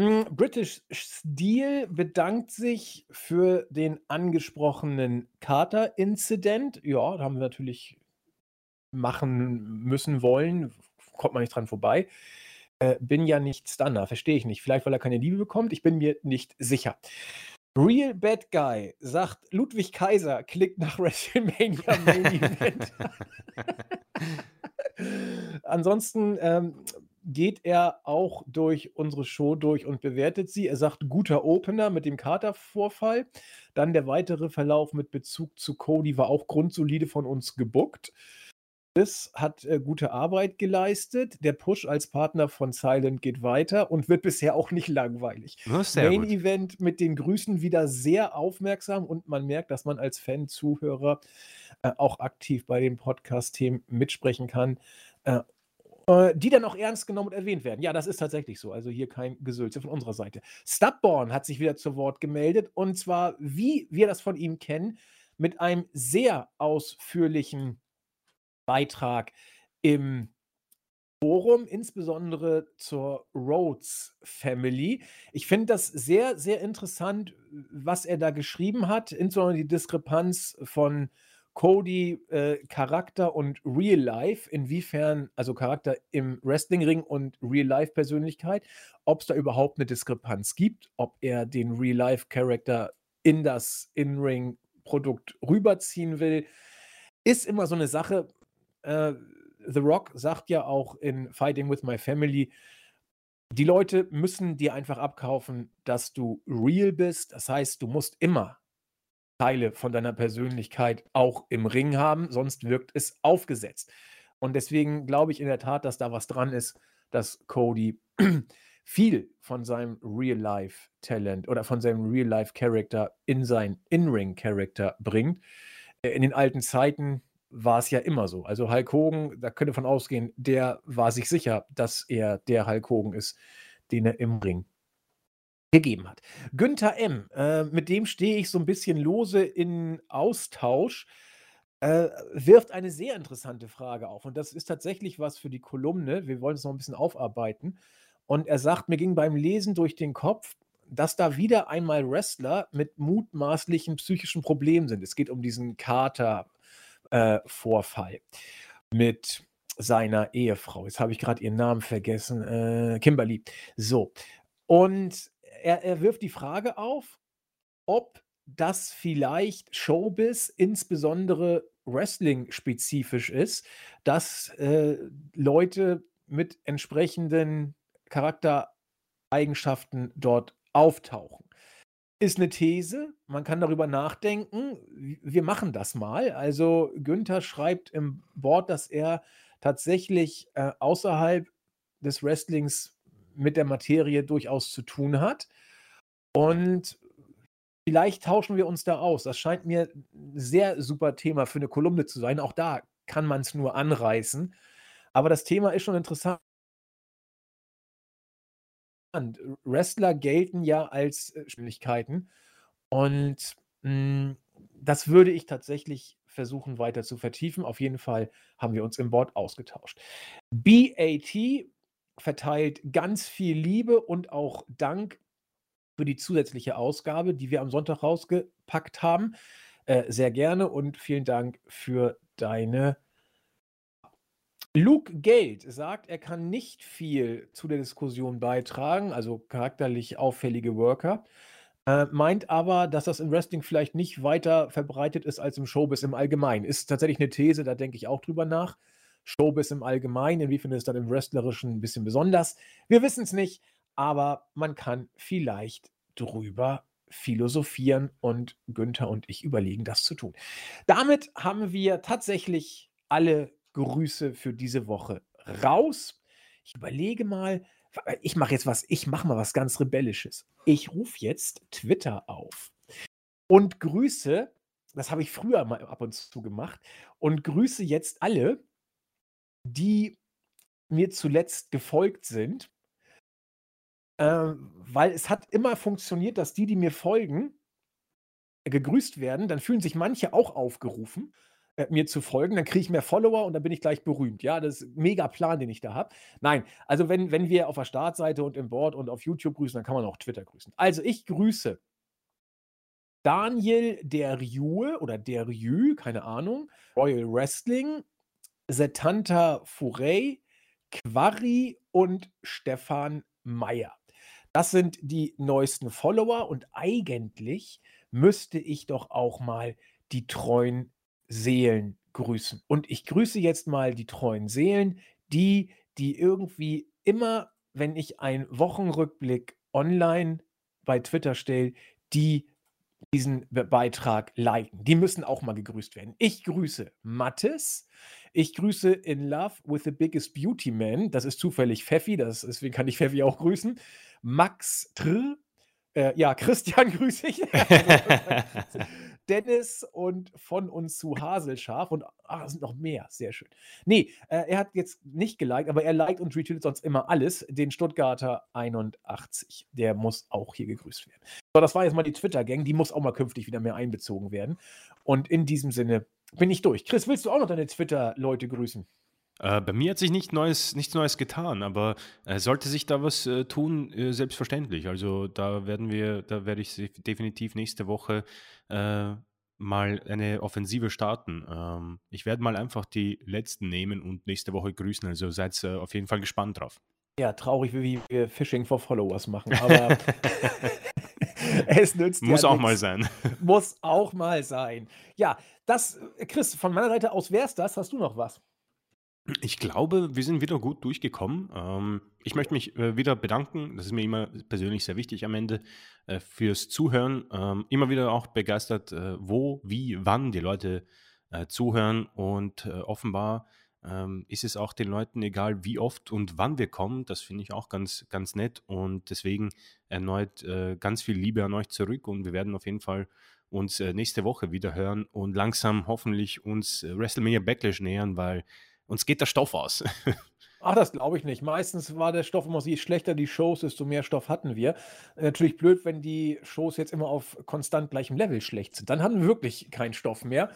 Hm, British Steel bedankt sich für den angesprochenen Carter-Incident. Ja, da haben wir natürlich machen müssen wollen, kommt man nicht dran vorbei. Äh, bin ja nicht Stunner, verstehe ich nicht. Vielleicht, weil er keine Liebe bekommt, ich bin mir nicht sicher. Real Bad Guy sagt, Ludwig Kaiser klickt nach WrestleMania Main Event. Ansonsten ähm, geht er auch durch unsere Show durch und bewertet sie. Er sagt, guter Opener mit dem Katervorfall. Dann der weitere Verlauf mit Bezug zu Cody war auch grundsolide von uns gebuckt. Chris hat äh, gute Arbeit geleistet. Der Push als Partner von Silent geht weiter und wird bisher auch nicht langweilig. Main gut. Event mit den Grüßen wieder sehr aufmerksam und man merkt, dass man als Fan, Zuhörer äh, auch aktiv bei den Podcast-Themen mitsprechen kann. Äh, äh, die dann auch ernst genommen und erwähnt werden. Ja, das ist tatsächlich so. Also hier kein Gesülze von unserer Seite. Stubborn hat sich wieder zu Wort gemeldet und zwar, wie wir das von ihm kennen, mit einem sehr ausführlichen Beitrag im Forum, insbesondere zur Rhodes Family. Ich finde das sehr, sehr interessant, was er da geschrieben hat, insbesondere die Diskrepanz von Cody äh, Charakter und Real Life, inwiefern, also Charakter im Wrestlingring und Real Life Persönlichkeit, ob es da überhaupt eine Diskrepanz gibt, ob er den Real Life Charakter in das In-Ring Produkt rüberziehen will, ist immer so eine Sache, äh, The Rock sagt ja auch in Fighting with My Family, die Leute müssen dir einfach abkaufen, dass du real bist. Das heißt, du musst immer Teile von deiner Persönlichkeit auch im Ring haben, sonst wirkt es aufgesetzt. Und deswegen glaube ich in der Tat, dass da was dran ist, dass Cody viel von seinem Real-Life-Talent oder von seinem Real-Life-Character in sein In-Ring-Character bringt. Äh, in den alten Zeiten, war es ja immer so. Also Hulk Hogan, da könnte von ausgehen, der war sich sicher, dass er der Hulk Hogan ist, den er im Ring gegeben hat. Günther M., äh, mit dem stehe ich so ein bisschen lose in Austausch, äh, wirft eine sehr interessante Frage auf. Und das ist tatsächlich was für die Kolumne. Wir wollen es noch ein bisschen aufarbeiten. Und er sagt, mir ging beim Lesen durch den Kopf, dass da wieder einmal Wrestler mit mutmaßlichen psychischen Problemen sind. Es geht um diesen Carter-Vorfall äh, mit seiner Ehefrau. Jetzt habe ich gerade ihren Namen vergessen. Äh, Kimberly. So. Und er, er wirft die Frage auf, ob das vielleicht Showbiz, insbesondere Wrestling-spezifisch ist, dass äh, Leute mit entsprechenden Charaktereigenschaften dort auftauchen. Ist eine These, man kann darüber nachdenken. Wir machen das mal. Also Günther schreibt im Wort, dass er tatsächlich äh, außerhalb des Wrestlings mit der Materie durchaus zu tun hat. Und vielleicht tauschen wir uns da aus. Das scheint mir ein sehr super Thema für eine Kolumne zu sein. Auch da kann man es nur anreißen. Aber das Thema ist schon interessant. Wrestler gelten ja als äh, Geschwindigkeiten und mh, hm, das würde ich tatsächlich versuchen weiter zu vertiefen. Auf jeden Fall haben wir uns im Board ausgetauscht. BAT verteilt ganz viel Liebe und auch Dank für die zusätzliche Ausgabe, die wir am Sonntag rausgepackt haben. Äh, sehr gerne und vielen Dank für deine Luke Geld sagt, er kann nicht viel zu der Diskussion beitragen, also charakterlich auffällige Worker, äh, meint aber, dass das im Wrestling vielleicht nicht weiter verbreitet ist als im Showbiz im Allgemeinen. Ist tatsächlich eine These, da denke ich auch drüber nach. Showbiz im Allgemeinen, inwiefern ist es dann im Wrestlerischen ein bisschen besonders? Wir wissen es nicht, aber man kann vielleicht drüber philosophieren und Günther und ich überlegen, das zu tun. Damit haben wir tatsächlich alle Grüße für diese Woche raus. Ich überlege mal, ich mache jetzt was, ich mache mal was ganz Rebellisches. Ich rufe jetzt Twitter auf und grüße, das habe ich früher mal ab und zu gemacht, und grüße jetzt alle, die mir zuletzt gefolgt sind, äh, weil es hat immer funktioniert, dass die, die mir folgen, gegrüßt werden. Dann fühlen sich manche auch aufgerufen äh, mir zu folgen, dann kriege ich mehr Follower und dann bin ich gleich berühmt. Ja, das ist ein mega Plan, den ich da habe. Nein, also wenn, wenn wir auf der Startseite und im Board und auf YouTube grüßen, dann kann man auch Twitter grüßen. Also ich grüße Daniel Derjue oder Derjü, keine Ahnung, Royal Wrestling, Setanta Furey, Quarry und Stefan Meyer. Das sind die neuesten Follower und eigentlich müsste ich doch auch mal die treuen Seelen grüßen. Und ich grüße jetzt mal die treuen Seelen, die, die irgendwie immer, wenn ich einen Wochenrückblick online bei Twitter stelle, die diesen Beitrag liken. Die müssen auch mal gegrüßt werden. Ich grüße Mattes. Ich grüße In Love with the Biggest Beauty Man. Das ist zufällig Pfeffi, das, deswegen kann ich Pfeffi auch grüßen. Max Tr. Äh, ja, Christian grüße ich. Dennis und von uns zu Haselscharf und es sind noch mehr. Sehr schön. Nee, äh, er hat jetzt nicht geliked, aber er liked und retweetet sonst immer alles. Den Stuttgarter 81. Der muss auch hier gegrüßt werden. So, das war jetzt mal die Twitter-Gang. Die muss auch mal künftig wieder mehr einbezogen werden. Und in diesem Sinne bin ich durch. Chris, willst du auch noch deine Twitter-Leute grüßen? Äh, bei mir hat sich nicht Neues, nichts Neues getan, aber äh, sollte sich da was äh, tun, äh, selbstverständlich. Also da werden wir, da werde ich definitiv nächste Woche äh, mal eine Offensive starten. Ähm, ich werde mal einfach die letzten nehmen und nächste Woche grüßen. Also seid äh, auf jeden Fall gespannt drauf. Ja, traurig, wie wir Phishing for Followers machen, aber es nützt Muss ja auch mal sein. Muss auch mal sein. Ja, das, Chris, von meiner Seite aus wäre es das. Hast du noch was? Ich glaube, wir sind wieder gut durchgekommen. Ähm, ich möchte mich äh, wieder bedanken. Das ist mir immer persönlich sehr wichtig am Ende äh, fürs Zuhören. Ähm, immer wieder auch begeistert, äh, wo, wie, wann die Leute äh, zuhören. Und äh, offenbar ähm, ist es auch den Leuten egal, wie oft und wann wir kommen. Das finde ich auch ganz, ganz nett. Und deswegen erneut äh, ganz viel Liebe an euch zurück. Und wir werden auf jeden Fall uns nächste Woche wieder hören und langsam hoffentlich uns WrestleMania Backlash nähern, weil uns geht der Stoff aus. Ach, das glaube ich nicht. Meistens war der Stoff immer so, je schlechter die Shows, desto mehr Stoff hatten wir. Natürlich blöd, wenn die Shows jetzt immer auf konstant gleichem Level schlecht sind. Dann hatten wir wirklich keinen Stoff mehr.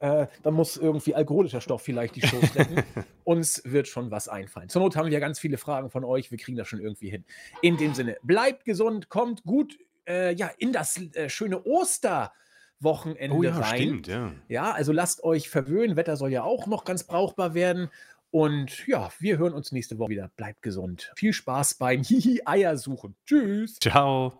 Äh, dann muss irgendwie alkoholischer Stoff vielleicht die Shows retten. Uns wird schon was einfallen. Zur Not haben wir ja ganz viele Fragen von euch. Wir kriegen das schon irgendwie hin. In dem Sinne, bleibt gesund, kommt gut äh, ja, in das äh, schöne Oster. Wochenende Oh ja, rein. stimmt, ja. Ja, also lasst euch verwöhnen. Wetter soll ja auch noch ganz brauchbar werden. Und ja, wir hören uns nächste Woche wieder. Bleibt gesund. Viel Spaß beim Hihi-Eier suchen. Tschüss. Ciao.